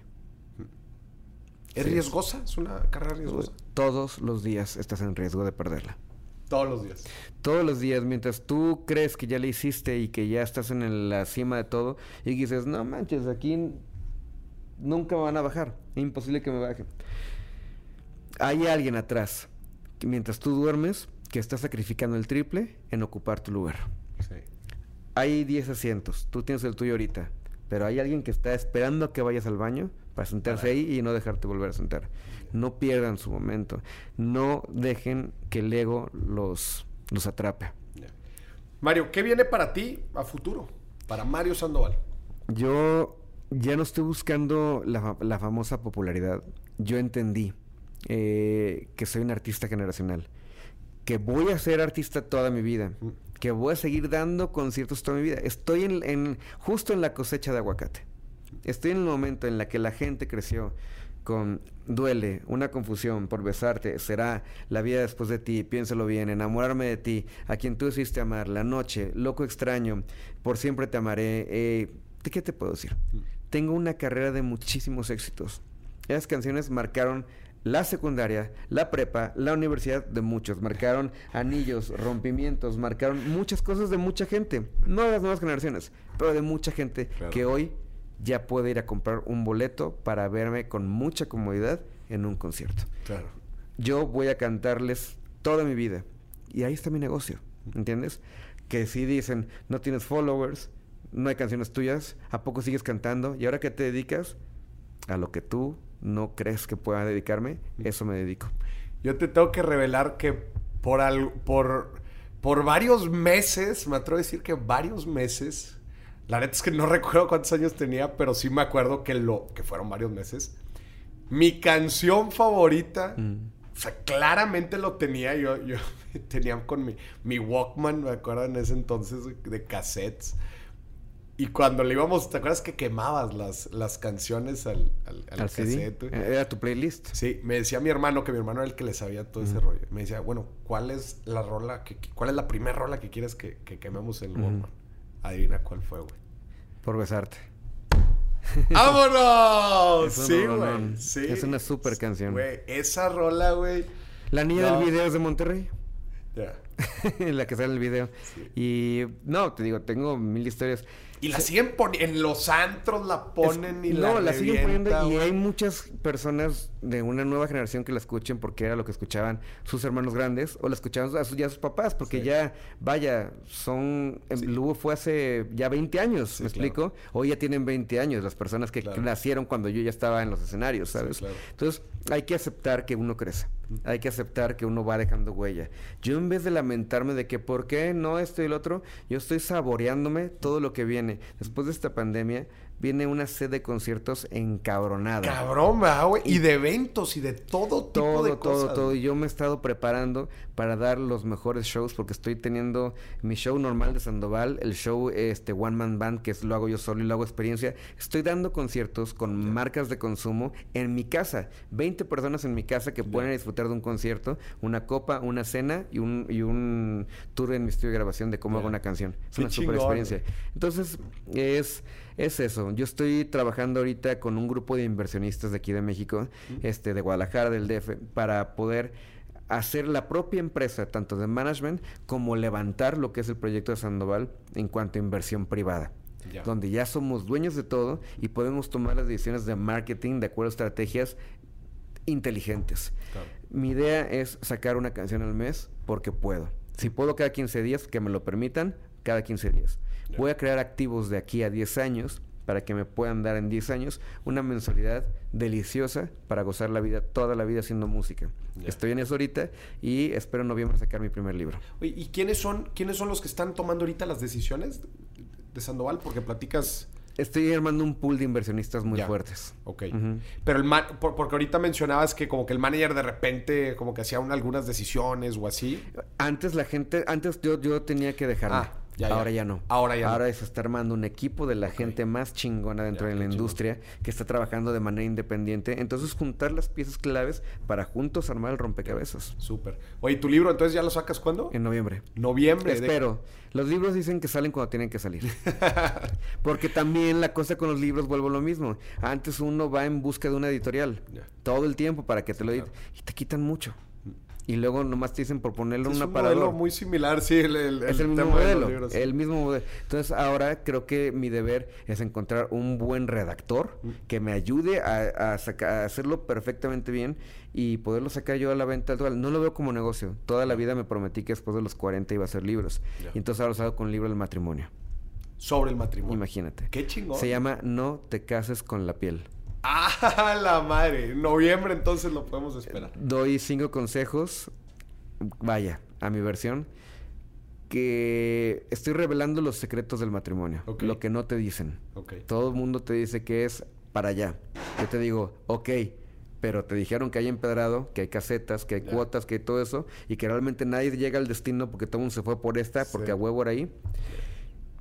¿Es riesgosa? ¿Es una carrera riesgosa? Todos los días estás en riesgo de perderla. Todos los días. Todos los días, mientras tú crees que ya le hiciste y que ya estás en la cima de todo, y dices, no manches, aquí nunca me van a bajar. Imposible que me bajen hay alguien atrás, que mientras tú duermes, que está sacrificando el triple en ocupar tu lugar. Sí. Hay 10 asientos, tú tienes el tuyo ahorita, pero hay alguien que está esperando a que vayas al baño para sentarse ahí y no dejarte volver a sentar. No pierdan su momento, no dejen que el ego los, los atrape. Mario, ¿qué viene para ti a futuro? Para Mario Sandoval. Yo ya no estoy buscando la, la famosa popularidad. Yo entendí eh, que soy un artista generacional, que voy a ser artista toda mi vida, que voy a seguir dando conciertos toda mi vida. Estoy en, justo en la cosecha de aguacate. Estoy en el momento en la que la gente creció con duele, una confusión por besarte, será la vida después de ti, piénsalo bien, enamorarme de ti, a quien tú decidiste amar, la noche, loco extraño, por siempre te amaré. Eh, ¿De qué te puedo decir? Tengo una carrera de muchísimos éxitos. Esas canciones marcaron la secundaria, la prepa, la universidad de muchos. Marcaron anillos, rompimientos, marcaron muchas cosas de mucha gente. No de las nuevas generaciones, pero de mucha gente que hoy ya puede ir a comprar un boleto para verme con mucha comodidad en un concierto. Claro. Yo voy a cantarles toda mi vida. Y ahí está mi negocio, ¿entiendes? Que si dicen, no tienes followers, no hay canciones tuyas, ¿a poco sigues cantando? ¿Y ahora qué te dedicas? A lo que tú no crees que pueda dedicarme, eso me dedico. Yo te tengo que revelar que por, por, por varios meses, me atrevo a decir que varios meses, la neta es que no recuerdo cuántos años tenía, pero sí me acuerdo que, lo, que fueron varios meses. Mi canción favorita, mm. o sea, claramente lo tenía, yo, yo tenía con mi, mi Walkman, me acuerdo en ese entonces, de cassettes. Y cuando le íbamos, ¿te acuerdas que quemabas las, las canciones al, al, cassette? Eh, era tu playlist. Sí, me decía mi hermano, que mi hermano era el que le sabía todo ese rollo. Me decía, bueno, ¿cuál es la rola, que, cuál es la primera rola que quieres que, que quememos en el Adivina cuál fue, güey. Por besarte. ¡Vámonos! sí, güey. Sí. Es una super canción. Güey, esa rola, güey. La niña del video es de Monterrey. Ya. en la que sale el video. Y no, te digo, tengo mil historias. Y la siguen poniendo, en los antros la ponen y la No, la siguen poniendo y hay muchas personas de una nueva generación que la escuchen porque era lo que escuchaban sus hermanos grandes o la escuchaban a sus, ya sus papás porque Sí. ya, vaya, son... em, Lugo fue hace ya 20 años, Sí, ¿me claro. explico? Hoy ya tienen 20 años las personas que Claro. nacieron cuando yo ya estaba en los escenarios, ¿sabes? claro. Entonces, hay que aceptar que uno crece. Hay que aceptar que uno va dejando huella. Yo en vez de lamentarme de que por qué no esto y el otro, yo estoy saboreándome todo lo que viene. Después de esta pandemia, viene una sed de conciertos encabronada. Cabrón, ¿verdad, güey. Y de eventos y de todo tipo Todo, de todo, cosas. todo. güey. Y yo me he estado preparando para dar los mejores shows porque estoy teniendo mi show normal de Sandoval, el show este One Man Band, que es, lo hago yo solo y lo hago experiencia. Estoy dando conciertos con marcas de consumo en mi casa. 20 personas en mi casa que pueden disfrutar de un concierto, una copa, una cena y un, y un tour en mi estudio de grabación de cómo hago una canción. Es Qué una super experiencia. Entonces, es, es eso. Yo estoy trabajando ahorita con un grupo de inversionistas de aquí de México, este, de Guadalajara, del DF, para poder hacer la propia empresa, tanto de management, como levantar lo que es el proyecto de Sandoval en cuanto a inversión privada. Ya. Donde ya somos dueños de todo y podemos tomar las decisiones de marketing de acuerdo a estrategias inteligentes. Claro. Mi idea es sacar una canción al mes porque puedo. Si puedo cada 15 días, que me lo permitan, cada 15 días. Voy a crear activos de aquí a 10 años para que me puedan dar en 10 años una mensualidad deliciosa para gozar la vida, toda la vida haciendo música. Estoy en eso ahorita y espero en noviembre sacar mi primer libro. Oye, ¿y quiénes son, quiénes son los que están tomando ahorita las decisiones de Sandoval? Porque platicas... Estoy armando un pool de inversionistas muy fuertes. Ok. Pero el man, por- porque ahorita mencionabas que como que el manager de repente como que hacía un- algunas decisiones o así. Antes la gente, antes yo, yo tenía que dejarme. Ah, ya. Ahora ya no. Ahora ya no. Ahora se está armando un equipo de la gente más chingona dentro Ya, de la industria que está trabajando de manera independiente. Entonces juntar las piezas claves para juntos armar el rompecabezas. Súper. Oye, ¿tu libro entonces ya lo sacas cuándo? En noviembre. Noviembre. de- Espero. Los libros dicen que salen cuando tienen que salir. Porque también la cosa con los libros vuelvo a lo mismo. Antes uno va en busca de una editorial. Ya. Todo el tiempo para que te lo claro. editen. Y te quitan mucho. Y luego nomás te dicen por ponerle es un modelo aparador. muy similar, sí. El, el- Es el mismo tema de los modelo, libros, sí. el mismo modelo. Entonces ahora creo que mi deber es encontrar un buen redactor Mm. que me ayude a, a saca- a hacerlo perfectamente bien y poderlo sacar yo a la venta actual. No lo veo como negocio. Toda la vida me prometí que después de los 40 iba a hacer libros. Y entonces ahora los hago con el libro del matrimonio. Sobre el matrimonio. Imagínate. Qué chingón. Se llama No te cases con la piel. ¡Ah, la madre! En noviembre entonces lo podemos esperar. Doy cinco consejos, vaya, a mi versión, que estoy revelando los secretos del matrimonio, lo que no te dicen. Todo el mundo te dice que es para allá. Yo te digo, ok, pero te dijeron que hay empedrado, que hay casetas, que hay cuotas, que hay todo eso, y que realmente nadie llega al destino porque todo el mundo se fue por esta, porque Sí. a huevo era ahí.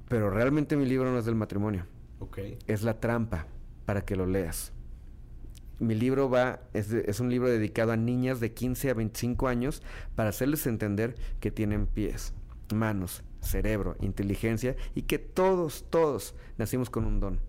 Pero realmente mi libro no es del matrimonio, Ok. es la trampa para que lo leas. Mi libro va, es, de- es un libro dedicado a niñas de 15 a 25 años para hacerles entender que tienen pies, manos, cerebro, inteligencia y que todos, todos nacimos con un don.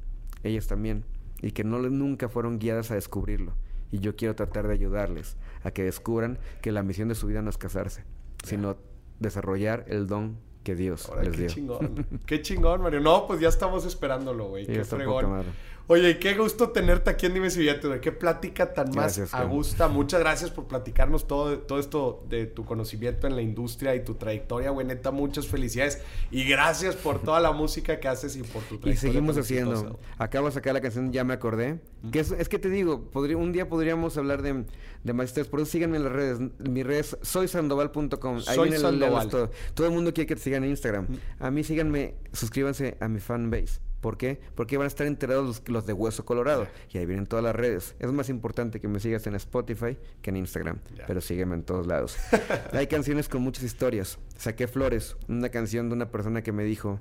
Ellas también. Y que no, nunca fueron guiadas a descubrirlo. Y yo quiero tratar de ayudarles a que descubran que la misión de su vida no es casarse, sino desarrollar el don que Dios Ahora, les qué dio. chingón. Qué chingón, Mario. No, pues ya estamos esperándolo, güey. Sí, qué fregón. Oye, qué gusto tenerte aquí en Dime si. Qué plática tan Gracias, más a gusto. Muchas gracias por platicarnos todo, todo esto de tu conocimiento en la industria y tu trayectoria, güey. Neta, muchas felicidades. Y gracias por toda la música que haces y por tu trayectoria. Y seguimos haciendo. exitosa. Acabo de sacar la canción Ya me acordé. Que es, es que te digo, podría, un día podríamos hablar de, de más historias. Por eso síganme en las redes. Mis redes, soysandoval.com. Ahí Soy viene Sandoval. el- todo. Todo el mundo quiere que te sigan en Instagram. A mí síganme, suscríbanse a mi fanbase. ¿Por qué? Porque van a estar enterados los, los de Hueso Colorado. Y ahí vienen todas las redes. Es más importante que me sigas en Spotify que en Instagram. Pero sígueme en todos lados. Hay canciones con muchas historias. Saqué Flores, una canción de una persona que me dijo,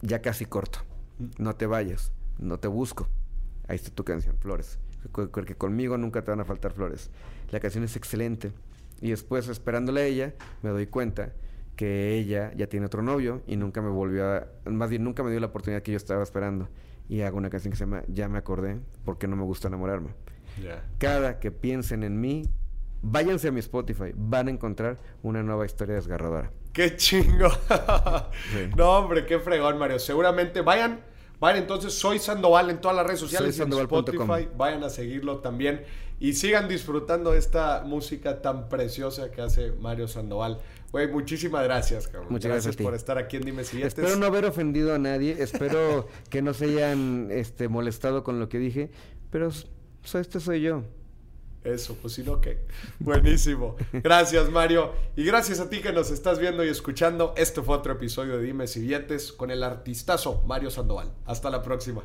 ya casi corto. No te vayas, no te busco. Ahí está tu canción, Flores. Porque conmigo nunca te van a faltar flores. La canción es excelente. Y después, esperándole a ella, me doy cuenta que ella ya tiene otro novio y nunca me volvió a... Más bien, nunca me dio la oportunidad que yo estaba esperando. Y hago una canción que se llama Ya me acordé porque no me gusta enamorarme. Cada que piensen en mí, váyanse a mi Spotify, van a encontrar una nueva historia desgarradora. ¡Qué chingo! No, hombre, qué fregón, Mario. Seguramente vayan, vayan entonces, soy Sandoval en todas las redes sociales y en Spotify. Vayan a seguirlo también y sigan disfrutando esta música tan preciosa que hace Mario Sandoval. Güey, muchísimas gracias, cabrón. Muchas gracias, por estar aquí en Dime Si Espero no haber ofendido a nadie, espero que no se hayan este, molestado con lo que dije, pero este soy yo. Eso, pues si no, ¿qué? Buenísimo. Gracias, Mario. Y gracias a ti que nos estás viendo y escuchando. Este fue otro episodio de Dime Si Billetes con el artistazo Mario Sandoval. Hasta la próxima.